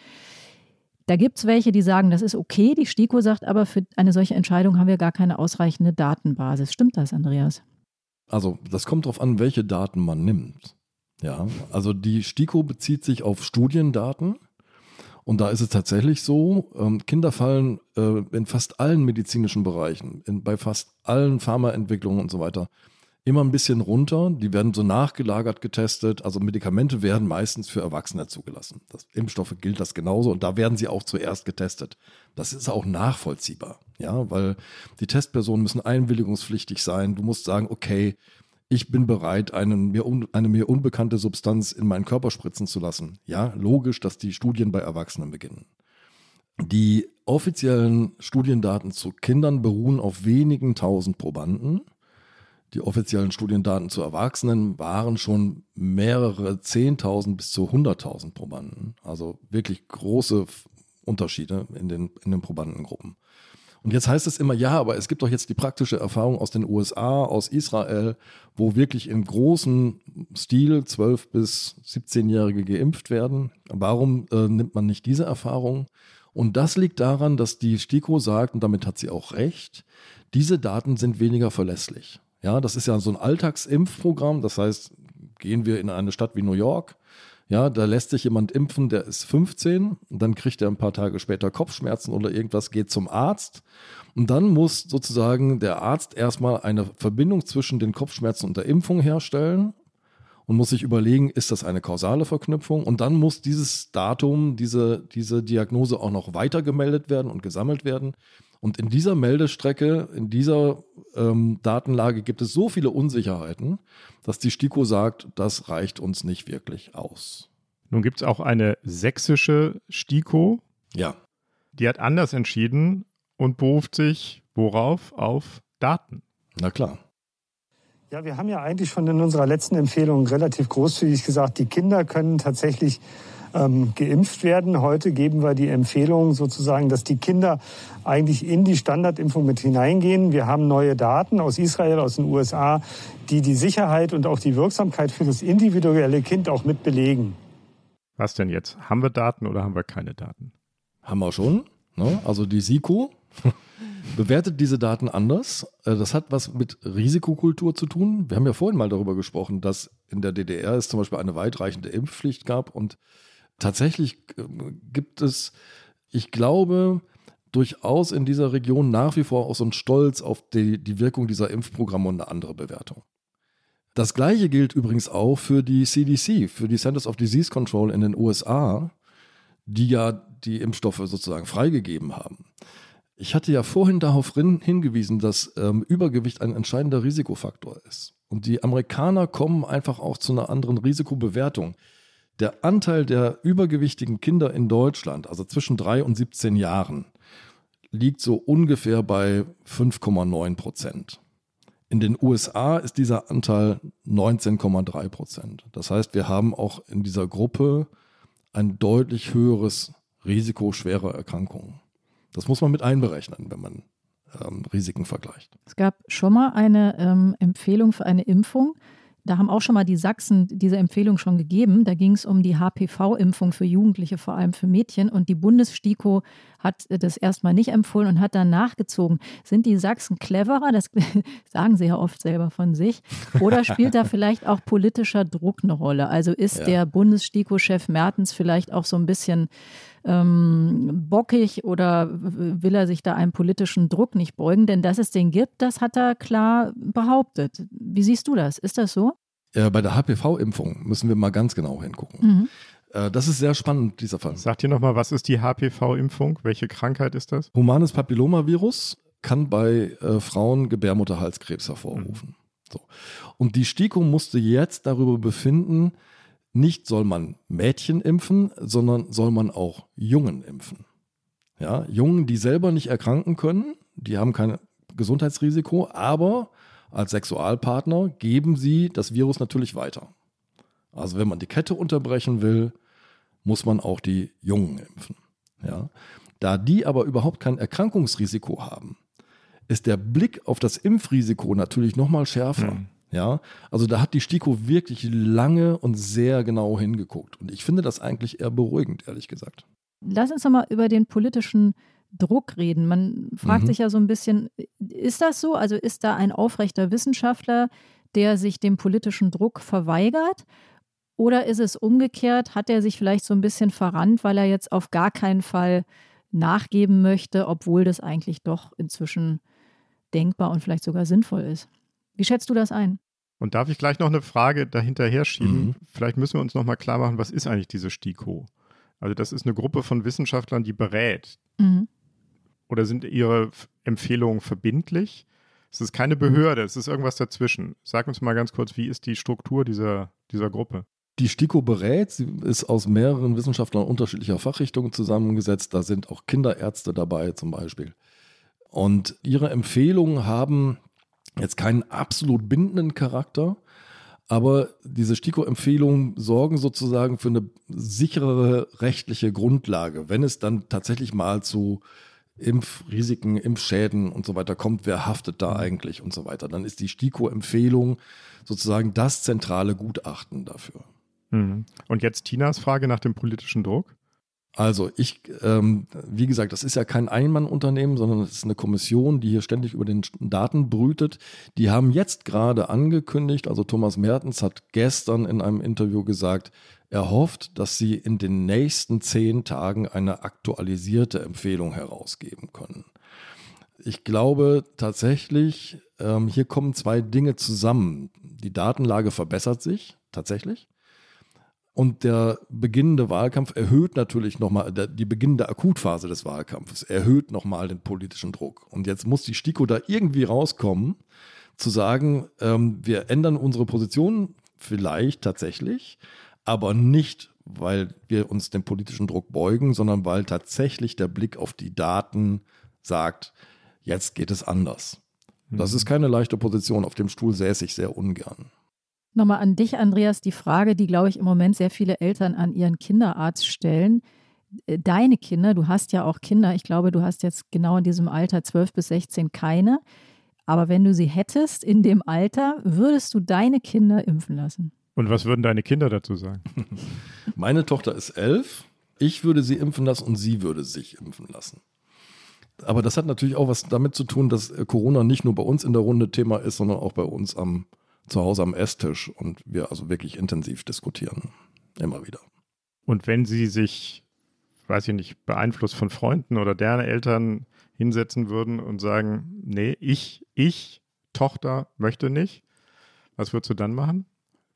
Da gibt es welche, die sagen, das ist okay. Die STIKO sagt aber, für eine solche Entscheidung haben wir gar keine ausreichende Datenbasis. Stimmt das, Andreas? Also, das kommt darauf an, welche Daten man nimmt. Ja, also die STIKO bezieht sich auf Studiendaten. Und da ist es tatsächlich so, ähm, Kinder fallen äh, in fast allen medizinischen Bereichen, in, bei fast allen Pharmaentwicklungen und so weiter, immer ein bisschen runter. Die werden so nachgelagert getestet. Also Medikamente werden meistens für Erwachsene zugelassen. Das Impfstoffe gilt das genauso und da werden sie auch zuerst getestet. Das ist auch nachvollziehbar, ja, weil die Testpersonen müssen einwilligungspflichtig sein. Du musst sagen, okay, ich bin bereit, eine mir, un, eine mir unbekannte Substanz in meinen Körper spritzen zu lassen. Ja, logisch, dass die Studien bei Erwachsenen beginnen. Die offiziellen Studiendaten zu Kindern beruhen auf wenigen tausend Probanden. Die offiziellen Studiendaten zu Erwachsenen waren schon mehrere Zehntausend bis zu hunderttausend Probanden. Also wirklich große Unterschiede in den, in den Probandengruppen. Und jetzt heißt es immer, ja, aber es gibt doch jetzt die praktische Erfahrung aus den USA, aus Israel, wo wirklich im großen Stil 12- bis 17-Jährige geimpft werden. Warum äh, nimmt man nicht diese Erfahrung? Und das liegt daran, dass die STIKO sagt, und damit hat sie auch recht, diese Daten sind weniger verlässlich. Ja, das ist ja so ein Alltagsimpfprogramm. Das heißt, gehen wir in eine Stadt wie New York, ja, da lässt sich jemand impfen, der ist 15, und dann kriegt er ein paar Tage später Kopfschmerzen oder irgendwas, geht zum Arzt. Und dann muss sozusagen der Arzt erstmal eine Verbindung zwischen den Kopfschmerzen und der Impfung herstellen und muss sich überlegen, ist das eine kausale Verknüpfung? Und dann muss dieses Datum, diese, diese Diagnose auch noch weitergemeldet werden und gesammelt werden. Und in dieser Meldestrecke, in dieser ähm, Datenlage gibt es so viele Unsicherheiten, dass die STIKO sagt, das reicht uns nicht wirklich aus. Nun gibt es auch eine sächsische STIKO. Ja. Die hat anders entschieden und beruft sich worauf? Auf Daten. Na klar. Ja, wir haben ja eigentlich schon in unserer letzten Empfehlung relativ großzügig gesagt, die Kinder können tatsächlich ähm, geimpft werden. Heute geben wir die Empfehlung sozusagen, dass die Kinder eigentlich in die Standardimpfung mit hineingehen. Wir haben neue Daten aus Israel, aus den USA, die die Sicherheit und auch die Wirksamkeit für das individuelle Kind auch mit belegen. Was denn jetzt? Haben wir Daten oder haben wir keine Daten? Haben wir schon. Ne? Also die SIKO bewertet diese Daten anders. Äh, das hat was mit Risikokultur zu tun. Wir haben ja vorhin mal darüber gesprochen, dass in der DDR es zum Beispiel eine weitreichende Impfpflicht gab und tatsächlich äh, gibt es, ich glaube, durchaus in dieser Region nach wie vor auch so ein Stolz auf die, die Wirkung dieser Impfprogramme und eine andere Bewertung. Das gleiche gilt übrigens auch für die CDC, für die Centers of Disease Control in den USA, die ja die Impfstoffe sozusagen freigegeben haben. Ich hatte ja vorhin darauf hingewiesen, dass ähm, Übergewicht ein entscheidender Risikofaktor ist. Und die Amerikaner kommen einfach auch zu einer anderen Risikobewertung. Der Anteil der übergewichtigen Kinder in Deutschland, also zwischen 3 und 17 Jahren, liegt so ungefähr bei 5,9 Prozent. In den USA ist dieser Anteil 19,3 Prozent. Das heißt, wir haben auch in dieser Gruppe ein deutlich höheres Risiko schwerer Erkrankungen. Das muss man mit einberechnen, wenn man ähm, Risiken vergleicht. Es gab schon mal eine ähm, Empfehlung für eine Impfung. Da haben auch schon mal die Sachsen diese Empfehlung schon gegeben. Da ging es um die HPV-Impfung für Jugendliche, vor allem für Mädchen. Und die Bundesstiko hat das erstmal nicht empfohlen und hat dann nachgezogen. Sind die Sachsen cleverer? Das sagen sie ja oft selber von sich. Oder spielt da vielleicht auch politischer Druck eine Rolle? Also ist ja. der Bundesstiko-Chef Mertens vielleicht auch so ein bisschen ähm, bockig oder will er sich da einem politischen Druck nicht beugen? Denn dass es den gibt, das hat er klar behauptet. Wie siehst du das? Ist das so? Ja, bei der HPV-Impfung müssen wir mal ganz genau hingucken. Mhm. Äh, das ist sehr spannend, dieser Fall. Sagt ihr nochmal, was ist die HPV-Impfung? Welche Krankheit ist das? Humanes Papillomavirus kann bei äh, Frauen Gebärmutterhalskrebs hervorrufen. Mhm. So. Und die STIKO musste jetzt darüber befinden, nicht soll man Mädchen impfen, sondern soll man auch Jungen impfen. Ja, Jungen, die selber nicht erkranken können, die haben kein Gesundheitsrisiko, aber als Sexualpartner geben sie das Virus natürlich weiter. Also wenn man die Kette unterbrechen will, muss man auch die Jungen impfen. Ja. Da die aber überhaupt kein Erkrankungsrisiko haben, ist der Blick auf das Impfrisiko natürlich noch mal schärfer. Mhm. Ja, also da hat die STIKO wirklich lange und sehr genau hingeguckt. Und ich finde das eigentlich eher beruhigend, ehrlich gesagt. Lass uns nochmal über den politischen Druck reden. Man fragt mhm. sich ja so ein bisschen, ist das so? Also ist da ein aufrechter Wissenschaftler, der sich dem politischen Druck verweigert? Oder ist es umgekehrt? Hat er sich vielleicht so ein bisschen verrannt, weil er jetzt auf gar keinen Fall nachgeben möchte, obwohl das eigentlich doch inzwischen denkbar und vielleicht sogar sinnvoll ist? Wie schätzt du das ein? Und darf ich gleich noch eine Frage dahinterher schieben? Mhm. Vielleicht müssen wir uns noch mal klar machen, was ist eigentlich diese STIKO? Also das ist eine Gruppe von Wissenschaftlern, die berät. Mhm. Oder sind ihre Empfehlungen verbindlich? Es ist keine Behörde, es ist irgendwas dazwischen. Sag uns mal ganz kurz, wie ist die Struktur dieser, dieser Gruppe? Die STIKO berät, sie ist aus mehreren Wissenschaftlern unterschiedlicher Fachrichtungen zusammengesetzt. Da sind auch Kinderärzte dabei zum Beispiel. Und ihre Empfehlungen haben jetzt keinen absolut bindenden Charakter, aber diese STIKO-Empfehlungen sorgen sozusagen für eine sicherere rechtliche Grundlage, wenn es dann tatsächlich mal zu Impfrisiken, Impfschäden und so weiter kommt, wer haftet da eigentlich und so weiter. Dann ist die STIKO-Empfehlung sozusagen das zentrale Gutachten dafür. Mhm. Und jetzt Tinas Frage nach dem politischen Druck. Also ich, ähm, wie gesagt, das ist ja kein Einmannunternehmen, sondern es ist eine Kommission, die hier ständig über den Daten brütet. Die haben jetzt gerade angekündigt, also Thomas Mertens hat gestern in einem Interview gesagt, er hofft, dass sie in den nächsten zehn Tagen eine aktualisierte Empfehlung herausgeben können. Ich glaube tatsächlich, ähm, hier kommen zwei Dinge zusammen. Die Datenlage verbessert sich tatsächlich. Und der beginnende Wahlkampf erhöht natürlich nochmal, die beginnende Akutphase des Wahlkampfes erhöht nochmal den politischen Druck. Und jetzt muss die STIKO da irgendwie rauskommen, zu sagen, ähm, wir ändern unsere Position vielleicht tatsächlich, aber nicht, weil wir uns dem politischen Druck beugen, sondern weil tatsächlich der Blick auf die Daten sagt, jetzt geht es anders. Das mhm. ist keine leichte Position. Auf dem Stuhl säße ich sehr ungern. Nochmal an dich, Andreas, die Frage, die, glaube ich, im Moment sehr viele Eltern an ihren Kinderarzt stellen. Äh, deine Kinder, du hast ja auch Kinder, ich glaube, du hast jetzt genau in diesem Alter 12 bis 16 keine. Aber wenn du sie hättest in dem Alter, würdest du deine Kinder impfen lassen? Und was würden deine Kinder dazu sagen? Meine Tochter ist elf. Ich würde sie impfen lassen und sie würde sich impfen lassen. Aber das hat natürlich auch was damit zu tun, dass äh, Corona nicht nur bei uns in der Runde Thema ist, sondern auch bei uns am, zu Hause am Esstisch und wir also wirklich intensiv diskutieren. Immer wieder. Und wenn sie sich, weiß ich nicht, beeinflusst von Freunden oder deren Eltern hinsetzen würden und sagen, nee, ich, ich, Tochter, möchte nicht, was würdest du dann machen?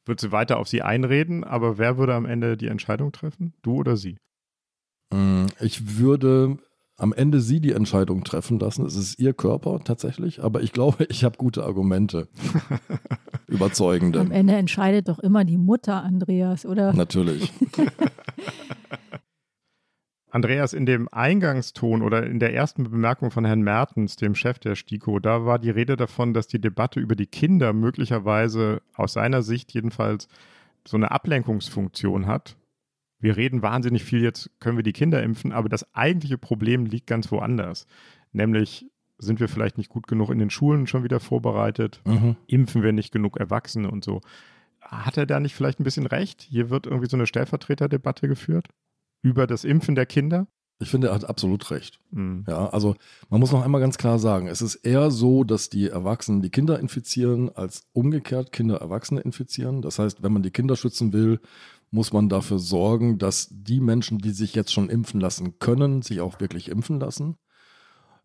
Würdest du weiter auf sie einreden, aber wer würde am Ende die Entscheidung treffen? Du oder sie? Mm, ich würde am Ende sie die Entscheidung treffen lassen. Es ist ihr Körper tatsächlich, aber ich glaube, ich habe gute Argumente. Überzeugende. Am Ende entscheidet doch immer die Mutter, Andreas, oder? Natürlich. Andreas, in dem Eingangston oder in der ersten Bemerkung von Herrn Mertens, dem Chef der STIKO, da war die Rede davon, dass die Debatte über die Kinder möglicherweise aus seiner Sicht jedenfalls so eine Ablenkungsfunktion hat. Wir reden wahnsinnig viel, jetzt können wir die Kinder impfen, aber das eigentliche Problem liegt ganz woanders. Nämlich sind wir vielleicht nicht gut genug in den Schulen schon wieder vorbereitet, mhm. impfen wir nicht genug Erwachsene und so. Hat er da nicht vielleicht ein bisschen recht? Hier wird irgendwie so eine Stellvertreterdebatte geführt? über das Impfen der Kinder? Ich finde, er hat absolut recht. Mhm. Ja, also man muss noch einmal ganz klar sagen, es ist eher so, dass die Erwachsenen die Kinder infizieren, als umgekehrt Kinder Erwachsene infizieren. Das heißt, wenn man die Kinder schützen will, muss man dafür sorgen, dass die Menschen, die sich jetzt schon impfen lassen können, sich auch wirklich impfen lassen.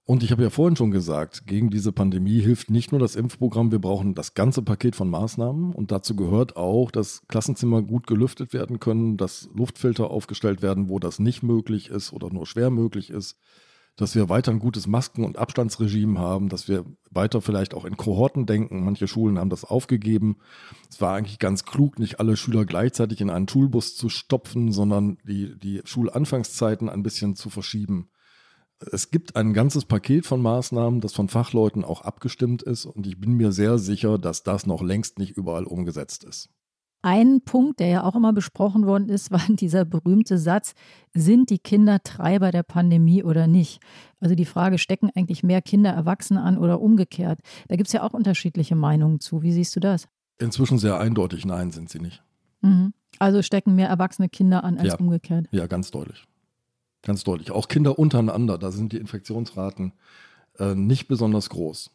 Und ich habe ja vorhin schon gesagt, gegen diese Pandemie hilft nicht nur das Impfprogramm, wir brauchen das ganze Paket von Maßnahmen. Und dazu gehört auch, dass Klassenzimmer gut gelüftet werden können, dass Luftfilter aufgestellt werden, wo das nicht möglich ist oder nur schwer möglich ist, dass wir weiter ein gutes Masken- und Abstandsregime haben, dass wir weiter vielleicht auch in Kohorten denken. Manche Schulen haben das aufgegeben. Es war eigentlich ganz klug, nicht alle Schüler gleichzeitig in einen Schulbus zu stopfen, sondern die, die Schulanfangszeiten ein bisschen zu verschieben es gibt ein ganzes Paket von Maßnahmen, das von Fachleuten auch abgestimmt ist. Und ich bin mir sehr sicher, dass das noch längst nicht überall umgesetzt ist. Ein Punkt, der ja auch immer besprochen worden ist, war dieser berühmte Satz, sind die Kinder Treiber der Pandemie oder nicht? Also die Frage, stecken eigentlich mehr Kinder Erwachsene an oder umgekehrt? Da gibt es ja auch unterschiedliche Meinungen zu. Wie siehst du das? Inzwischen sehr eindeutig, nein, sind sie nicht. Mhm. Also stecken mehr erwachsene Kinder an als ja. umgekehrt? Ja, ganz deutlich. Ganz deutlich. Auch Kinder untereinander, da sind die Infektionsraten äh, nicht besonders groß.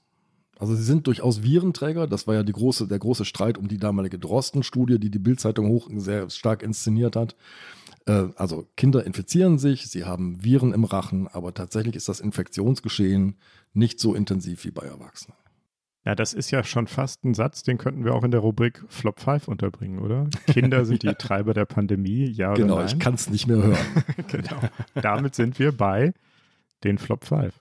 Also sie sind durchaus Virenträger. Das war ja große, der große Streit um die damalige Drosten-Studie, die die Bildzeitung hoch sehr stark inszeniert hat. Äh, also Kinder infizieren sich, sie haben Viren im Rachen, aber tatsächlich ist das Infektionsgeschehen nicht so intensiv wie bei Erwachsenen. Ja, das ist ja schon fast ein Satz, den könnten wir auch in der Rubrik Flop 5 unterbringen, oder? Kinder sind die Treiber der Pandemie, ja oder genau, nein? Genau, ich kann es nicht mehr hören. genau. Damit sind wir bei den Flop 5.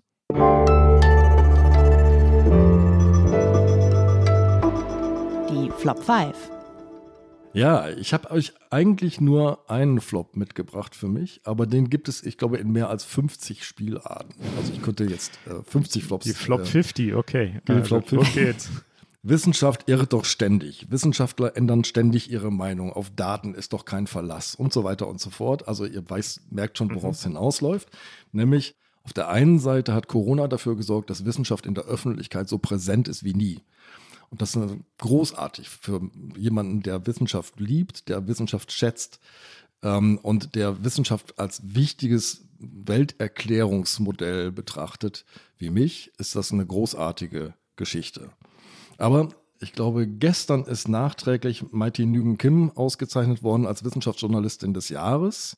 Die Flop 5. Ja, ich habe euch eigentlich nur einen Flop mitgebracht für mich, aber den gibt es, ich glaube, in mehr als 50 Spielarten. Also ich könnte jetzt äh, 50 Flops. Die Flop äh, 50, okay. Die also, Flop 50. Wissenschaft irrt doch ständig. Wissenschaftler ändern ständig ihre Meinung. Auf Daten ist doch kein Verlass und so weiter und so fort. Also ihr weiß, merkt schon, worauf es mhm. hinausläuft. Nämlich auf der einen Seite hat Corona dafür gesorgt, dass Wissenschaft in der Öffentlichkeit so präsent ist wie nie. Und das ist großartig für jemanden, der Wissenschaft liebt, der Wissenschaft schätzt ähm, und der Wissenschaft als wichtiges Welterklärungsmodell betrachtet, wie mich, ist das eine großartige Geschichte. Aber ich glaube, gestern ist nachträglich Mighty Nguyen Kim ausgezeichnet worden als Wissenschaftsjournalistin des Jahres.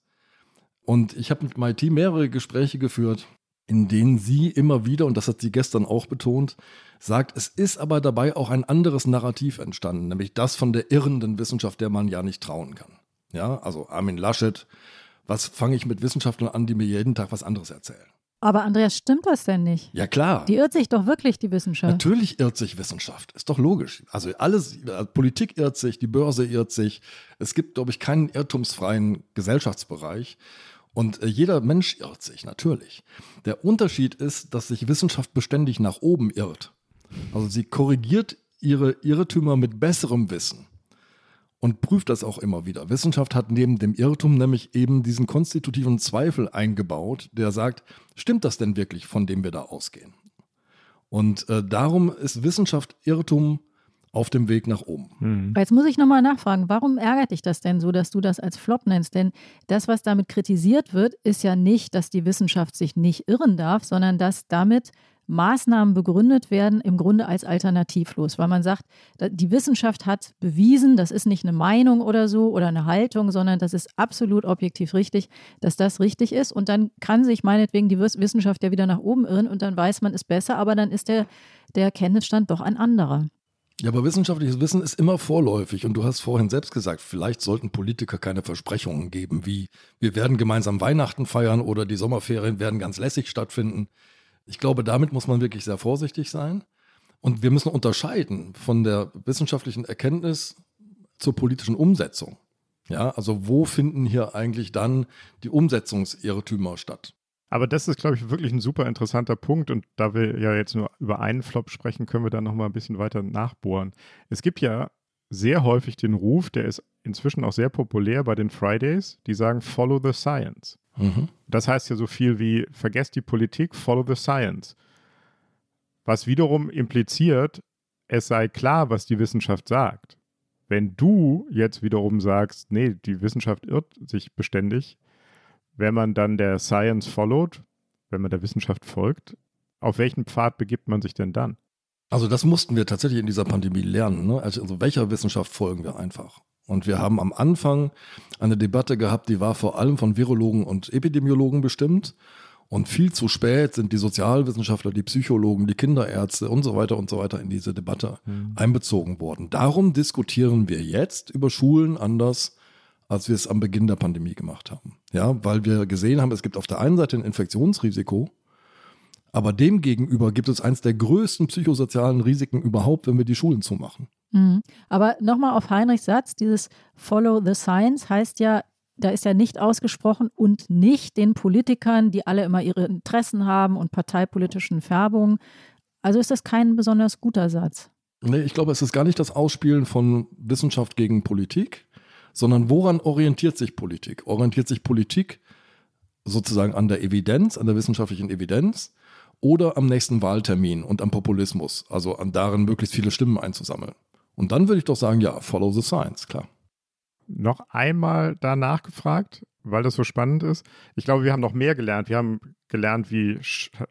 Und ich habe mit Mighty mehrere Gespräche geführt, in denen sie immer wieder, und das hat sie gestern auch betont, sagt, es ist aber dabei auch ein anderes Narrativ entstanden, nämlich das von der irrenden Wissenschaft, der man ja nicht trauen kann. Ja, also Armin Laschet, was fange ich mit Wissenschaftlern an, die mir jeden Tag was anderes erzählen? Aber Andreas, stimmt das denn nicht? Ja, klar. Die irrt sich doch wirklich, die Wissenschaft. Natürlich irrt sich Wissenschaft. Ist doch logisch. Also alles, Politik irrt sich, die Börse irrt sich. Es gibt, glaube ich, keinen irrtumsfreien Gesellschaftsbereich. Und äh, jeder Mensch irrt sich, natürlich. Der Unterschied ist, dass sich Wissenschaft beständig nach oben irrt. Also sie korrigiert ihre Irrtümer mit besserem Wissen und prüft das auch immer wieder. Wissenschaft hat neben dem Irrtum nämlich eben diesen konstitutiven Zweifel eingebaut, der sagt, stimmt das denn wirklich, von dem wir da ausgehen? Und äh, darum ist Wissenschaft Irrtum auf dem Weg nach oben. Mhm. Jetzt muss ich nochmal nachfragen, warum ärgert dich das denn so, dass du das als Flop nennst? Denn das, was damit kritisiert wird, ist ja nicht, dass die Wissenschaft sich nicht irren darf, sondern dass damit Maßnahmen begründet werden, im Grunde als alternativlos, weil man sagt, die Wissenschaft hat bewiesen, das ist nicht eine Meinung oder so oder eine Haltung, sondern das ist absolut objektiv richtig, dass das richtig ist. Und dann kann sich meinetwegen die Wissenschaft ja wieder nach oben irren und dann weiß man es besser, aber dann ist der, der Kenntnisstand doch ein anderer. Ja, aber wissenschaftliches Wissen ist immer vorläufig und du hast vorhin selbst gesagt, vielleicht sollten Politiker keine Versprechungen geben, wie wir werden gemeinsam Weihnachten feiern oder die Sommerferien werden ganz lässig stattfinden. Ich glaube, damit muss man wirklich sehr vorsichtig sein und wir müssen unterscheiden von der wissenschaftlichen Erkenntnis zur politischen Umsetzung. Ja, also wo finden hier eigentlich dann die Umsetzungsirrtümer statt? Aber das ist, glaube ich, wirklich ein super interessanter Punkt. Und da wir ja jetzt nur über einen Flop sprechen, können wir da nochmal ein bisschen weiter nachbohren. Es gibt ja sehr häufig den Ruf, der ist inzwischen auch sehr populär bei den Fridays, die sagen, follow the science. Mhm. Das heißt ja so viel wie, vergesst die Politik, follow the science. Was wiederum impliziert, es sei klar, was die Wissenschaft sagt. Wenn du jetzt wiederum sagst, nee, die Wissenschaft irrt sich beständig, wenn man dann der Science followed, wenn man der Wissenschaft folgt, auf welchen Pfad begibt man sich denn dann? Also das mussten wir tatsächlich in dieser Pandemie lernen. Ne? Also, also welcher Wissenschaft folgen wir einfach? Und wir haben am Anfang eine Debatte gehabt, die war vor allem von Virologen und Epidemiologen bestimmt. Und viel zu spät sind die Sozialwissenschaftler, die Psychologen, die Kinderärzte und so weiter und so weiter in diese Debatte mhm. einbezogen worden. Darum diskutieren wir jetzt über Schulen anders, als wir es am Beginn der Pandemie gemacht haben. Ja, weil wir gesehen haben, es gibt auf der einen Seite ein Infektionsrisiko, aber demgegenüber gibt es eines der größten psychosozialen Risiken überhaupt, wenn wir die Schulen zumachen. Mhm. Aber nochmal auf Heinrichs Satz, dieses Follow the Science heißt ja, da ist ja nicht ausgesprochen und nicht den Politikern, die alle immer ihre Interessen haben und parteipolitischen Färbungen. Also ist das kein besonders guter Satz. Nee, ich glaube, es ist gar nicht das Ausspielen von Wissenschaft gegen Politik, sondern woran orientiert sich Politik? Orientiert sich Politik sozusagen an der Evidenz, an der wissenschaftlichen Evidenz oder am nächsten Wahltermin und am Populismus, also an darin möglichst viele Stimmen einzusammeln? Und dann würde ich doch sagen, ja, follow the science, klar. Noch einmal danach gefragt, weil das so spannend ist. Ich glaube, wir haben noch mehr gelernt. Wir haben gelernt, wie,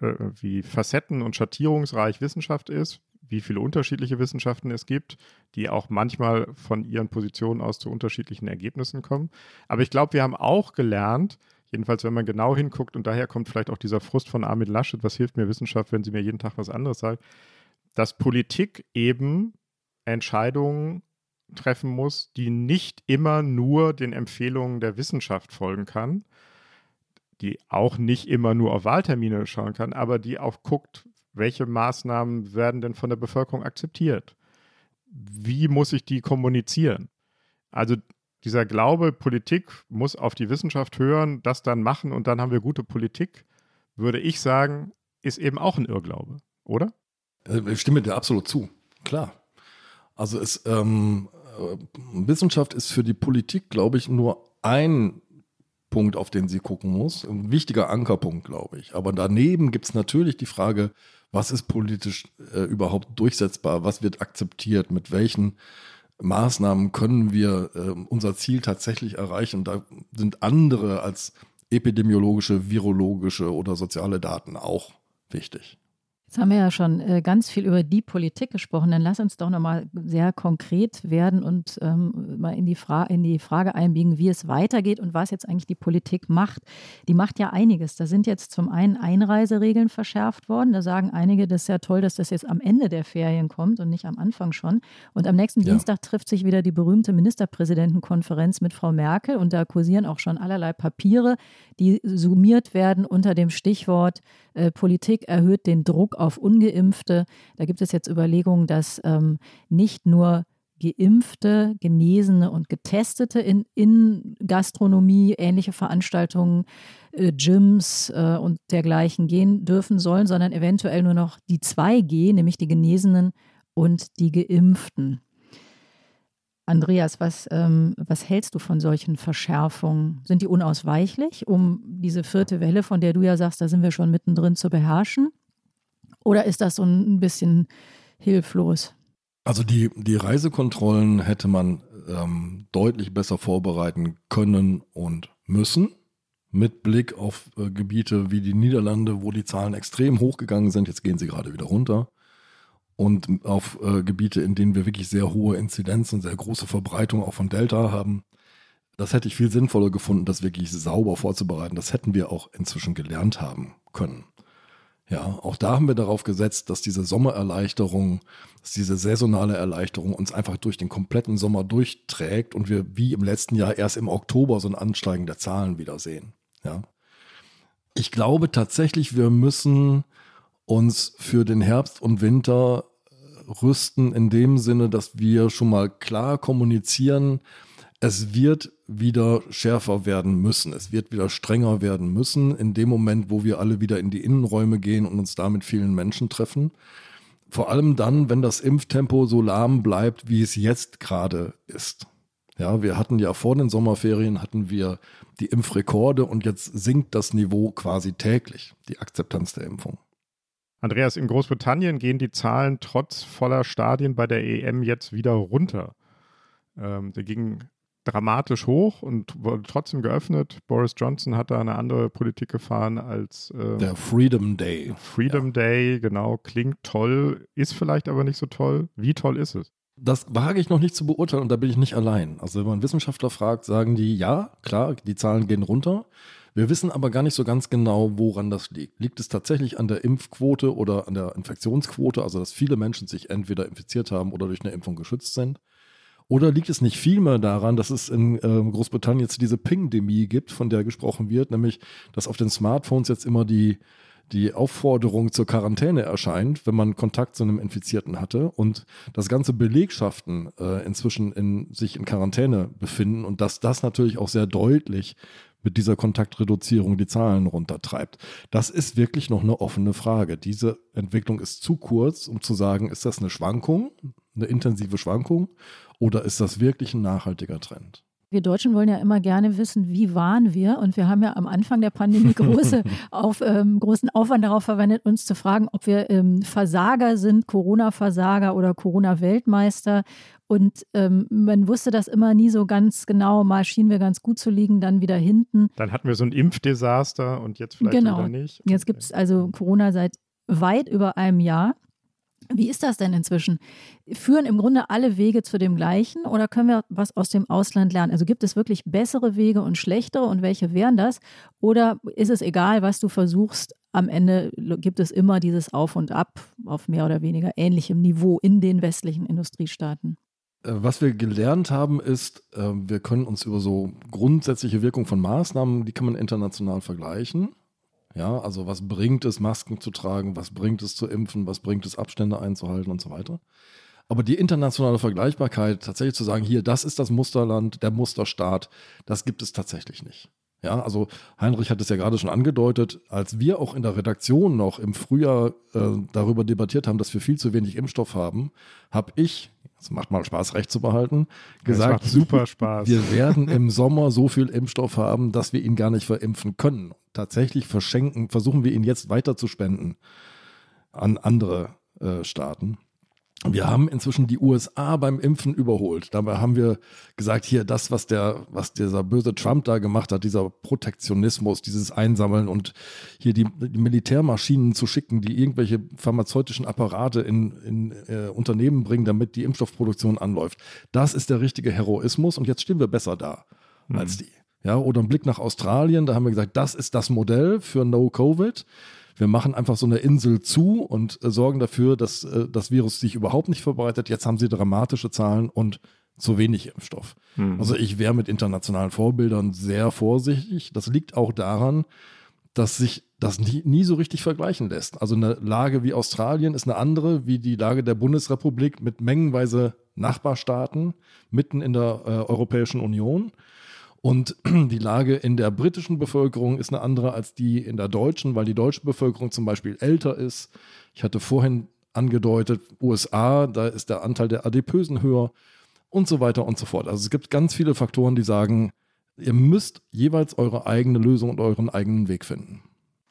äh, wie facetten- und schattierungsreich Wissenschaft ist wie viele unterschiedliche Wissenschaften es gibt, die auch manchmal von ihren Positionen aus zu unterschiedlichen Ergebnissen kommen. Aber ich glaube, wir haben auch gelernt, jedenfalls wenn man genau hinguckt, und daher kommt vielleicht auch dieser Frust von Armin Laschet, was hilft mir Wissenschaft, wenn sie mir jeden Tag was anderes sagt, dass Politik eben Entscheidungen treffen muss, die nicht immer nur den Empfehlungen der Wissenschaft folgen kann, die auch nicht immer nur auf Wahltermine schauen kann, aber die auch guckt, welche Maßnahmen werden denn von der Bevölkerung akzeptiert? Wie muss ich die kommunizieren? Also dieser Glaube, Politik muss auf die Wissenschaft hören, das dann machen und dann haben wir gute Politik, würde ich sagen, ist eben auch ein Irrglaube, oder? Äh, ich stimme dir absolut zu, klar. Also es, ähm, äh, Wissenschaft ist für die Politik, glaube ich, nur ein Punkt, auf den sie gucken muss. Ein wichtiger Ankerpunkt, glaube ich. Aber daneben gibt es natürlich die Frage, was ist politisch äh, überhaupt durchsetzbar, was wird akzeptiert, mit welchen Maßnahmen können wir äh, unser Ziel tatsächlich erreichen. Da sind andere als epidemiologische, virologische oder soziale Daten auch wichtig. Jetzt haben wir ja schon äh, ganz viel über die Politik gesprochen. Dann lass uns doch nochmal sehr konkret werden und ähm, mal in die, in die Frage einbiegen, wie es weitergeht und was jetzt eigentlich die Politik macht. Die macht ja einiges. Da sind jetzt zum einen Einreiseregeln verschärft worden. Da sagen einige, das ist ja toll, dass das jetzt am Ende der Ferien kommt und nicht am Anfang schon. Und am nächsten ja. Dienstag trifft sich wieder die berühmte Ministerpräsidentenkonferenz mit Frau Merkel und da kursieren auch schon allerlei Papiere, die summiert werden unter dem Stichwort äh, Politik erhöht den Druck auf ungeimpfte. Da gibt es jetzt Überlegungen, dass ähm, nicht nur Geimpfte, Genesene und Getestete in, in Gastronomie, ähnliche Veranstaltungen, äh, Gyms äh, und dergleichen gehen dürfen sollen, sondern eventuell nur noch die 2G, nämlich die Genesenen und die Geimpften. Andreas, was, ähm, was hältst du von solchen Verschärfungen? Sind die unausweichlich, um diese vierte Welle, von der du ja sagst, da sind wir schon mittendrin zu beherrschen? Oder ist das so ein bisschen hilflos? Also die, die Reisekontrollen hätte man ähm, deutlich besser vorbereiten können und müssen. Mit Blick auf äh, Gebiete wie die Niederlande, wo die Zahlen extrem hochgegangen sind. Jetzt gehen sie gerade wieder runter. Und auf äh, Gebiete, in denen wir wirklich sehr hohe Inzidenz und sehr große Verbreitung auch von Delta haben. Das hätte ich viel sinnvoller gefunden, das wirklich sauber vorzubereiten. Das hätten wir auch inzwischen gelernt haben können. Ja, auch da haben wir darauf gesetzt, dass diese Sommererleichterung, dass diese saisonale Erleichterung uns einfach durch den kompletten Sommer durchträgt und wir wie im letzten Jahr erst im Oktober so ein Ansteigen der Zahlen wieder sehen. Ja. Ich glaube tatsächlich, wir müssen uns für den Herbst und Winter rüsten in dem Sinne, dass wir schon mal klar kommunizieren, es wird wieder schärfer werden müssen. Es wird wieder strenger werden müssen in dem Moment, wo wir alle wieder in die Innenräume gehen und uns da mit vielen Menschen treffen. Vor allem dann, wenn das Impftempo so lahm bleibt, wie es jetzt gerade ist. Ja, wir hatten ja vor den Sommerferien hatten wir die Impfrekorde und jetzt sinkt das Niveau quasi täglich, die Akzeptanz der Impfung. Andreas, in Großbritannien gehen die Zahlen trotz voller Stadien bei der EM jetzt wieder runter. Ähm, die gingen dramatisch hoch und wurde trotzdem geöffnet. Boris Johnson hat da eine andere Politik gefahren als äh, der Freedom Day. Freedom ja. Day, genau, klingt toll, ist vielleicht aber nicht so toll. Wie toll ist es? Das wage ich noch nicht zu beurteilen und da bin ich nicht allein. Also wenn man Wissenschaftler fragt, sagen die, ja, klar, die Zahlen gehen runter. Wir wissen aber gar nicht so ganz genau, woran das liegt. Liegt es tatsächlich an der Impfquote oder an der Infektionsquote, also dass viele Menschen sich entweder infiziert haben oder durch eine Impfung geschützt sind? Oder liegt es nicht vielmehr daran, dass es in äh, Großbritannien jetzt diese Ping-Demie gibt, von der gesprochen wird, nämlich, dass auf den Smartphones jetzt immer die, die Aufforderung zur Quarantäne erscheint, wenn man Kontakt zu einem Infizierten hatte und dass ganze Belegschaften äh, inzwischen in, sich in Quarantäne befinden und dass das natürlich auch sehr deutlich mit dieser Kontaktreduzierung die Zahlen runtertreibt. Das ist wirklich noch eine offene Frage. Diese Entwicklung ist zu kurz, um zu sagen, ist das eine Schwankung, eine intensive Schwankung oder ist das wirklich ein nachhaltiger Trend? Wir Deutschen wollen ja immer gerne wissen, wie waren wir? Und wir haben ja am Anfang der Pandemie große auf, ähm, großen Aufwand darauf verwendet, uns zu fragen, ob wir ähm, Versager sind, Corona-Versager oder Corona-Weltmeister. Und ähm, man wusste das immer nie so ganz genau. Mal schienen wir ganz gut zu liegen, dann wieder hinten. Dann hatten wir so ein Impfdesaster und jetzt vielleicht genau. wieder nicht. Jetzt gibt es also Corona seit weit über einem Jahr. Wie ist das denn inzwischen? Führen im Grunde alle Wege zu dem gleichen oder können wir was aus dem Ausland lernen? Also gibt es wirklich bessere Wege und schlechtere und welche wären das? Oder ist es egal, was du versuchst? Am Ende gibt es immer dieses Auf und Ab auf mehr oder weniger ähnlichem Niveau in den westlichen Industriestaaten. Äh, was wir gelernt haben, ist, äh, wir können uns über so grundsätzliche Wirkung von Maßnahmen, die kann man international vergleichen. Ja, also was bringt es, Masken zu tragen, was bringt es zu impfen, was bringt es, Abstände einzuhalten und so weiter. Aber die internationale Vergleichbarkeit, tatsächlich zu sagen, hier, das ist das Musterland, der Musterstaat, das gibt es tatsächlich nicht. Ja, also Heinrich hat es ja gerade schon angedeutet, als wir auch in der Redaktion noch im Frühjahr äh, darüber debattiert haben, dass wir viel zu wenig Impfstoff haben, habe ich, es macht mal Spaß, recht zu behalten, gesagt, super Spaß. Wir werden im Sommer so viel Impfstoff haben, dass wir ihn gar nicht verimpfen können. Tatsächlich verschenken, versuchen wir ihn jetzt weiter zu spenden an andere äh, Staaten. Wir haben inzwischen die USA beim Impfen überholt. Dabei haben wir gesagt, hier das, was der, was dieser böse Trump da gemacht hat, dieser Protektionismus, dieses Einsammeln und hier die, die Militärmaschinen zu schicken, die irgendwelche pharmazeutischen Apparate in, in äh, Unternehmen bringen, damit die Impfstoffproduktion anläuft. Das ist der richtige Heroismus und jetzt stehen wir besser da mhm. als die. Ja, oder ein Blick nach Australien, da haben wir gesagt, das ist das Modell für No Covid wir machen einfach so eine Insel zu und äh, sorgen dafür, dass äh, das Virus sich überhaupt nicht verbreitet. Jetzt haben sie dramatische Zahlen und zu wenig Impfstoff. Mhm. Also ich wäre mit internationalen Vorbildern sehr vorsichtig. Das liegt auch daran, dass sich das nie, nie, so richtig vergleichen lässt. Also eine Lage wie Australien ist eine andere wie die Lage der Bundesrepublik mit mengenweise Nachbarstaaten mitten in der äh, Europäischen Union. Und die Lage in der britischen Bevölkerung ist eine andere als die in der deutschen, weil die deutsche Bevölkerung zum Beispiel älter ist. Ich hatte vorhin angedeutet, USA, da ist der Anteil der Adipösen höher und so weiter und so fort. Also es gibt ganz viele Faktoren, die sagen, ihr müsst jeweils eure eigene Lösung und euren eigenen Weg finden.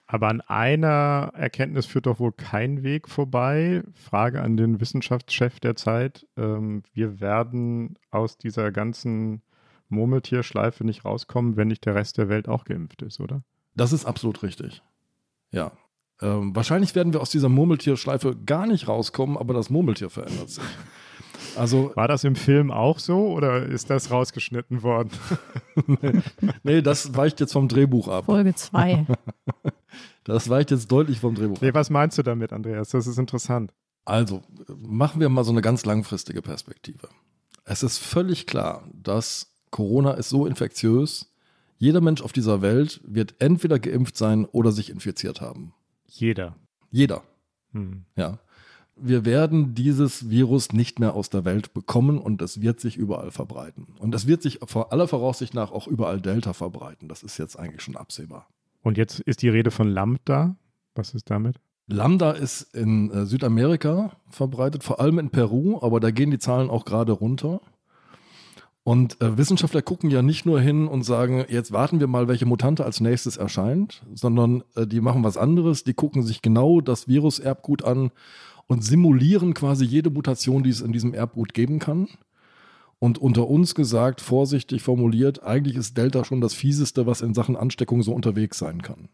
Aber an einer Erkenntnis führt doch wohl kein Weg vorbei. Frage an den Wissenschaftschef der Zeit. Ähm, wir werden aus dieser ganzen Murmeltierschleife nicht rauskommen, wenn nicht der Rest der Welt auch geimpft ist, oder? Das ist absolut richtig. Ja. Ähm, wahrscheinlich werden wir aus dieser Murmeltierschleife gar nicht rauskommen, aber das Murmeltier verändert sich. Also, War das im Film auch so oder ist das rausgeschnitten worden? nee, nee, das weicht jetzt vom Drehbuch ab. Folge 2. Das weicht jetzt deutlich vom Drehbuch nee, ab. Was meinst du damit, Andreas? Das ist interessant. Also, machen wir mal so eine ganz langfristige Perspektive. Es ist völlig klar, dass Corona ist so infektiös, jeder Mensch auf dieser Welt wird entweder geimpft sein oder sich infiziert haben. Jeder. Jeder. Hm. Ja wir werden dieses Virus nicht mehr aus der Welt bekommen und es wird sich überall verbreiten. Und es wird sich vor aller Voraussicht nach auch überall Delta verbreiten. Das ist jetzt eigentlich schon absehbar. Und jetzt ist die Rede von Lambda. Was ist damit? Lambda ist in äh, Südamerika verbreitet, vor allem in Peru, aber da gehen die Zahlen auch gerade runter. Und äh, Wissenschaftler gucken ja nicht nur hin und sagen, jetzt warten wir mal, welche Mutante als nächstes erscheint, sondern äh, die machen was anderes. Die gucken sich genau das Viruserbgut an und simulieren quasi jede Mutation, die es in diesem Erbgut geben kann. Und unter uns gesagt, vorsichtig formuliert, eigentlich ist Delta schon das fieseste, was in Sachen Ansteckung so unterwegs sein kann.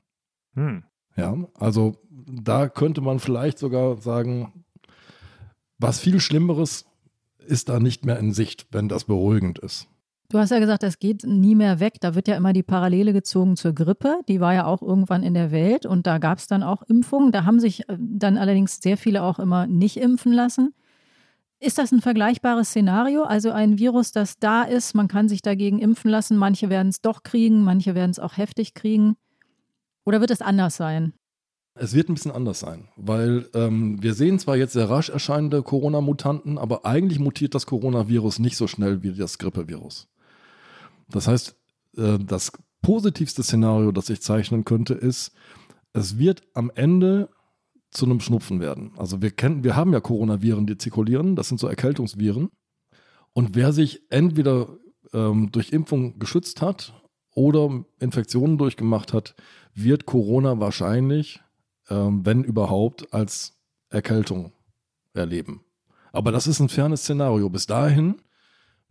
Hm. Ja, also da könnte man vielleicht sogar sagen, was viel Schlimmeres ist da nicht mehr in Sicht, wenn das beruhigend ist. Du hast ja gesagt, das geht nie mehr weg. Da wird ja immer die Parallele gezogen zur Grippe. Die war ja auch irgendwann in der Welt und da gab es dann auch Impfungen. Da haben sich äh, dann allerdings sehr viele auch immer nicht impfen lassen. Ist das ein vergleichbares Szenario? Also ein Virus, das da ist, man kann sich dagegen impfen lassen. Manche werden es doch kriegen, manche werden es auch heftig kriegen. Oder wird es anders sein? Es wird ein bisschen anders sein, weil ähm, wir sehen zwar jetzt sehr rasch erscheinende Corona-Mutanten, aber eigentlich mutiert das Coronavirus nicht so schnell wie das Grippevirus. Das heißt, äh, das positivste Szenario, das ich zeichnen könnte, ist, es wird am Ende zu einem Schnupfen werden. Also wir kennen, wir haben ja Coronaviren, die zirkulieren, das sind so Erkältungsviren. Und wer sich entweder ähm, durch Impfung geschützt hat oder Infektionen durchgemacht hat, wird Corona wahrscheinlich, ähm, wenn überhaupt, als Erkältung erleben. Aber das ist ein fernes Szenario. Bis dahin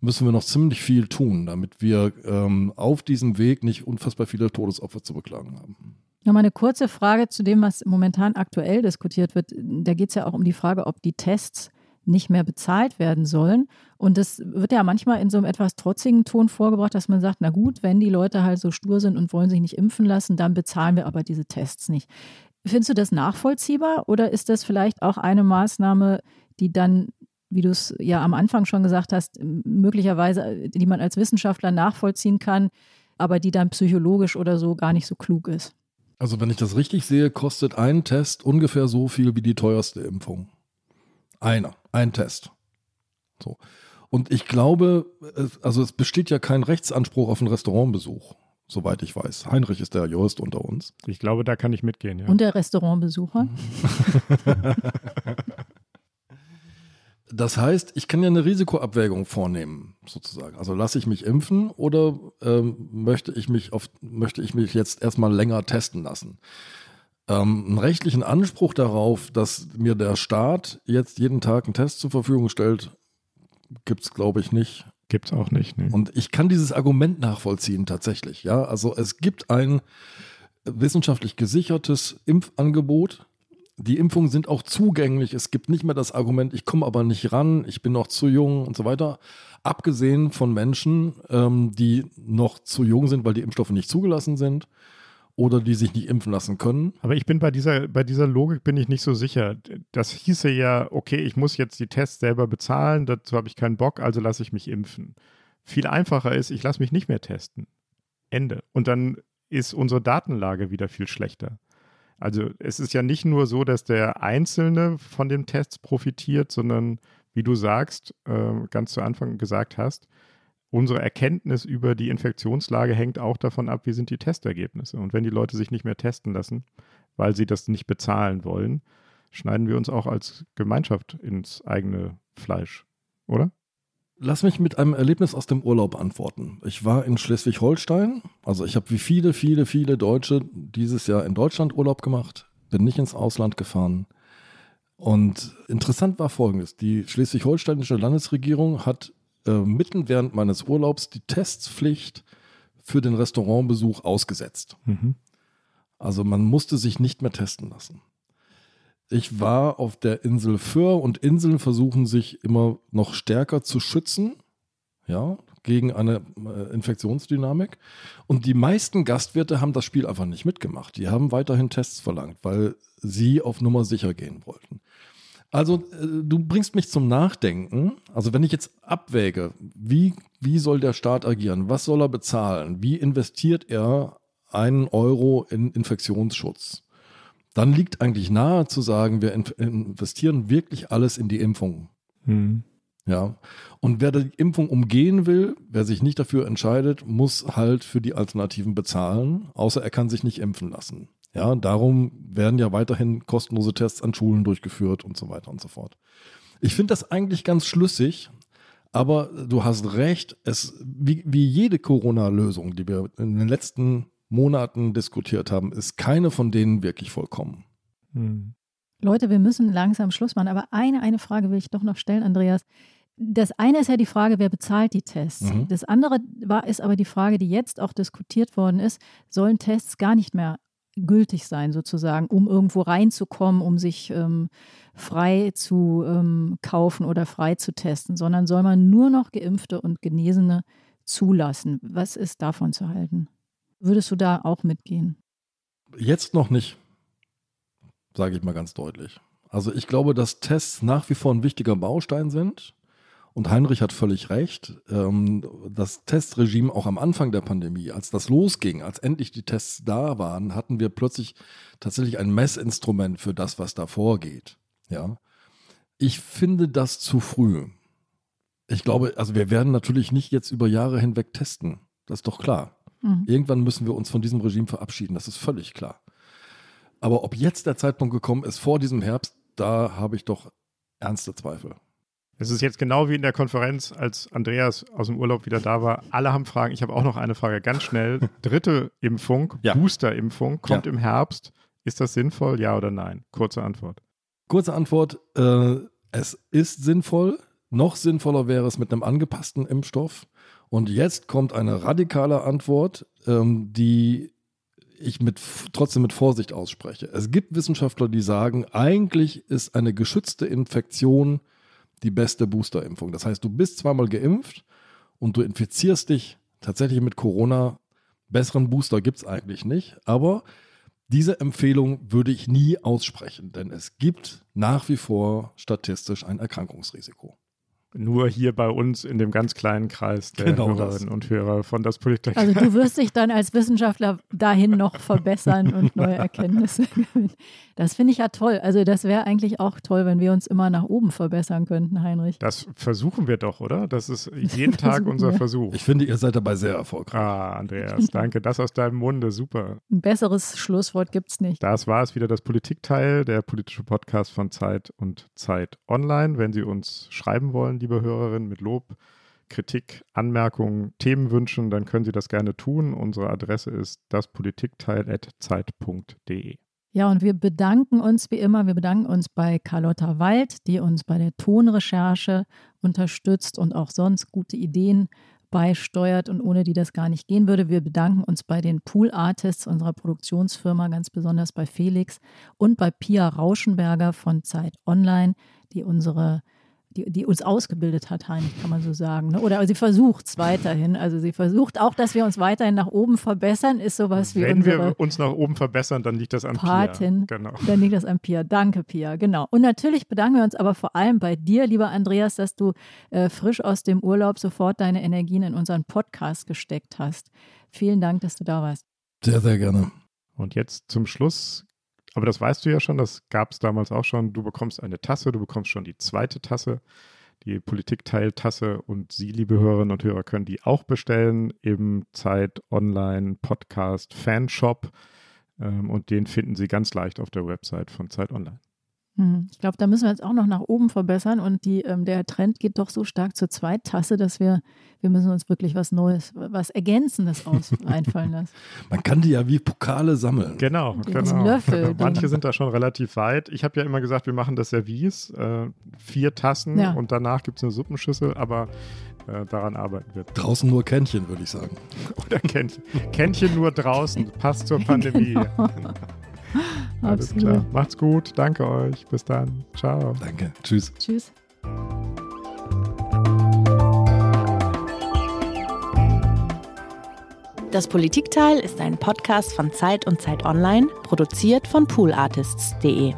müssen wir noch ziemlich viel tun, damit wir ähm, auf diesem Weg nicht unfassbar viele Todesopfer zu beklagen haben. Nochmal eine kurze Frage zu dem, was momentan aktuell diskutiert wird. Da geht es ja auch um die Frage, ob die Tests nicht mehr bezahlt werden sollen. Und das wird ja manchmal in so einem etwas trotzigen Ton vorgebracht, dass man sagt, na gut, wenn die Leute halt so stur sind und wollen sich nicht impfen lassen, dann bezahlen wir aber diese Tests nicht. Findest du das nachvollziehbar oder ist das vielleicht auch eine Maßnahme, die dann wie du es ja am Anfang schon gesagt hast, möglicherweise, die man als Wissenschaftler nachvollziehen kann, aber die dann psychologisch oder so gar nicht so klug ist. Also wenn ich das richtig sehe, kostet ein Test ungefähr so viel wie die teuerste Impfung. Einer, ein Test. So. Und ich glaube, also es besteht ja kein Rechtsanspruch auf einen Restaurantbesuch, soweit ich weiß. Heinrich ist der Jurist unter uns. Ich glaube, da kann ich mitgehen, ja. Und der Restaurantbesucher? Das heißt, ich kann ja eine Risikoabwägung vornehmen, sozusagen. Also lasse ich mich impfen oder ähm, möchte, ich mich auf, möchte ich mich jetzt erstmal länger testen lassen? Ähm, einen rechtlichen Anspruch darauf, dass mir der Staat jetzt jeden Tag einen Test zur Verfügung stellt, gibt es, glaube ich, nicht. Gibt es auch nicht. Ne? Und ich kann dieses Argument nachvollziehen tatsächlich. Ja, also es gibt ein wissenschaftlich gesichertes Impfangebot die Impfungen sind auch zugänglich. Es gibt nicht mehr das Argument, ich komme aber nicht ran, ich bin noch zu jung und so weiter. Abgesehen von Menschen, ähm, die noch zu jung sind, weil die Impfstoffe nicht zugelassen sind oder die sich nicht impfen lassen können. Aber ich bin bei dieser, bei dieser Logik bin ich nicht so sicher. Das hieße ja, okay, ich muss jetzt die Tests selber bezahlen, dazu habe ich keinen Bock, also lasse ich mich impfen. Viel einfacher ist, ich lasse mich nicht mehr testen. Ende. Und dann ist unsere Datenlage wieder viel schlechter. Also es ist ja nicht nur so, dass der Einzelne von den Tests profitiert, sondern wie du sagst, äh, ganz zu Anfang gesagt hast, unsere Erkenntnis über die Infektionslage hängt auch davon ab, wie sind die Testergebnisse. Und wenn die Leute sich nicht mehr testen lassen, weil sie das nicht bezahlen wollen, schneiden wir uns auch als Gemeinschaft ins eigene Fleisch, oder? lass mich mit einem Erlebnis aus dem Urlaub antworten. Ich war in Schleswig-Holstein. Also ich habe wie viele, viele, viele Deutsche dieses Jahr in Deutschland Urlaub gemacht, bin nicht ins Ausland gefahren. Und interessant war Folgendes. Die schleswig-holsteinische Landesregierung hat äh, mitten während meines Urlaubs die Testpflicht für den Restaurantbesuch ausgesetzt. Mhm. Also man musste sich nicht mehr testen lassen. Ich war auf der Insel Föhr und Inseln versuchen sich immer noch stärker zu schützen, ja, gegen eine äh, Infektionsdynamik. Und die meisten Gastwirte haben das Spiel einfach nicht mitgemacht. Die haben weiterhin Tests verlangt, weil sie auf Nummer sicher gehen wollten. Also äh, du bringst mich zum Nachdenken. Also wenn ich jetzt abwäge, wie, wie soll der Staat agieren? Was soll er bezahlen? Wie investiert er einen Euro in Infektionsschutz? dann liegt eigentlich nahe zu sagen, wir investieren wirklich alles in die Impfung. Mhm. Ja. Und wer die Impfung umgehen will, wer sich nicht dafür entscheidet, muss halt für die Alternativen bezahlen, außer er kann sich nicht impfen lassen. Ja, darum werden ja weiterhin kostenlose Tests an Schulen durchgeführt und so weiter und so fort. Ich finde das eigentlich ganz schlüssig, aber du hast recht, es, wie, wie jede Corona-Lösung, die wir in den letzten Monaten diskutiert haben, ist keine von denen wirklich vollkommen. Hm. Leute, wir müssen langsam Schluss machen. Aber eine, eine Frage will ich doch noch stellen, Andreas. Das eine ist ja die Frage, wer bezahlt die Tests? Mhm. Das andere war, ist aber die Frage, die jetzt auch diskutiert worden ist, sollen Tests gar nicht mehr gültig sein, sozusagen, um irgendwo reinzukommen, um sich ähm, frei zu ähm, kaufen oder frei zu testen, sondern soll man nur noch Geimpfte und Genesene zulassen? Was ist davon zu halten? Würdest du da auch mitgehen? Jetzt noch nicht, sage ich mal ganz deutlich. Also ich glaube, dass Tests nach wie vor ein wichtiger Baustein sind. Und Heinrich hat völlig recht. Ähm, das Testregime auch am Anfang der Pandemie, als das losging, als endlich die Tests da waren, hatten wir plötzlich tatsächlich ein Messinstrument für das, was da vorgeht. Ja. Ich finde das zu früh. Ich glaube, also wir werden natürlich nicht jetzt über Jahre hinweg testen. Das ist doch klar. Mhm. Irgendwann müssen wir uns von diesem Regime verabschieden, das ist völlig klar. Aber ob jetzt der Zeitpunkt gekommen ist, vor diesem Herbst, da habe ich doch ernste Zweifel. Es ist jetzt genau wie in der Konferenz, als Andreas aus dem Urlaub wieder da war. Alle haben Fragen. Ich habe auch noch eine Frage, ganz schnell. Dritte Impfung, ja. Booster-Impfung, kommt ja. im Herbst. Ist das sinnvoll, ja oder nein? Kurze Antwort. Kurze Antwort, äh, es ist sinnvoll. Noch sinnvoller wäre es mit einem angepassten Impfstoff. Und jetzt kommt eine radikale Antwort, ähm, die ich mit, trotzdem mit Vorsicht ausspreche. Es gibt Wissenschaftler, die sagen, eigentlich ist eine geschützte Infektion die beste Boosterimpfung. Das heißt, du bist zweimal geimpft und du infizierst dich tatsächlich mit Corona. Besseren Booster gibt es eigentlich nicht. Aber diese Empfehlung würde ich nie aussprechen, denn es gibt nach wie vor statistisch ein Erkrankungsrisiko nur hier bei uns in dem ganz kleinen Kreis der genau Hörerinnen das. und Hörer von das Politik. Also du wirst dich dann als Wissenschaftler dahin noch verbessern und neue Erkenntnisse gewinnen. Das finde ich ja toll. Also das wäre eigentlich auch toll, wenn wir uns immer nach oben verbessern könnten, Heinrich. Das versuchen wir doch, oder? Das ist jeden Tag unser wir. Versuch. Ich finde, ihr seid dabei sehr erfolgreich. Ah, Andreas, danke. Das aus deinem Munde, super. Ein besseres Schlusswort gibt es nicht. Das war es wieder, das Politikteil, der politische Podcast von Zeit und Zeit Online. Wenn Sie uns schreiben wollen, liebe Hörerinnen, mit Lob, Kritik, Anmerkungen, Themenwünschen, dann können Sie das gerne tun. Unsere Adresse ist daspolitikteil.zeit.de. Ja, und wir bedanken uns wie immer, wir bedanken uns bei Carlotta Wald, die uns bei der Tonrecherche unterstützt und auch sonst gute Ideen beisteuert und ohne die das gar nicht gehen würde. Wir bedanken uns bei den Pool Artists unserer Produktionsfirma, ganz besonders bei Felix und bei Pia Rauschenberger von Zeit Online, die unsere die, die uns ausgebildet hat, Heinrich, kann man so sagen. Ne? Oder sie versucht es weiterhin. Also sie versucht auch, dass wir uns weiterhin nach oben verbessern, ist sowas wie Wenn wir uns nach oben verbessern, dann liegt das an Patin. Pia. Genau. Dann liegt das an Pia. Danke, Pia. Genau. Und natürlich bedanken wir uns aber vor allem bei dir, lieber Andreas, dass du äh, frisch aus dem Urlaub sofort deine Energien in unseren Podcast gesteckt hast. Vielen Dank, dass du da warst. Sehr, sehr gerne. Und jetzt zum Schluss aber das weißt du ja schon, das gab es damals auch schon. Du bekommst eine Tasse, du bekommst schon die zweite Tasse, die Politikteiltasse und Sie, liebe Hörerinnen und Hörer, können die auch bestellen im Zeit Online Podcast Fanshop ähm, und den finden Sie ganz leicht auf der Website von Zeit Online. Hm, ich glaube, da müssen wir jetzt auch noch nach oben verbessern und die, ähm, der Trend geht doch so stark zur Zweittasse, dass wir, wir müssen uns wirklich was Neues, was Ergänzendes aus einfallen lassen. Man kann die ja wie Pokale sammeln. Genau, genau. Löffel, Manche sind da schon relativ weit. Ich habe ja immer gesagt, wir machen das Service, äh, vier Tassen Ja. und danach gibt es eine Suppenschüssel, aber äh, daran arbeiten wir. Draußen nur Kännchen, würde ich sagen. Oder Kännchen. Kännchen nur draußen, passt zur Pandemie. Alles Absolut. klar. Macht's gut. Danke euch. Bis dann. Ciao. Danke. Tschüss. Tschüss. Das Politikteil ist ein Podcast von Zeit und Zeit Online, produziert von poolartists.de.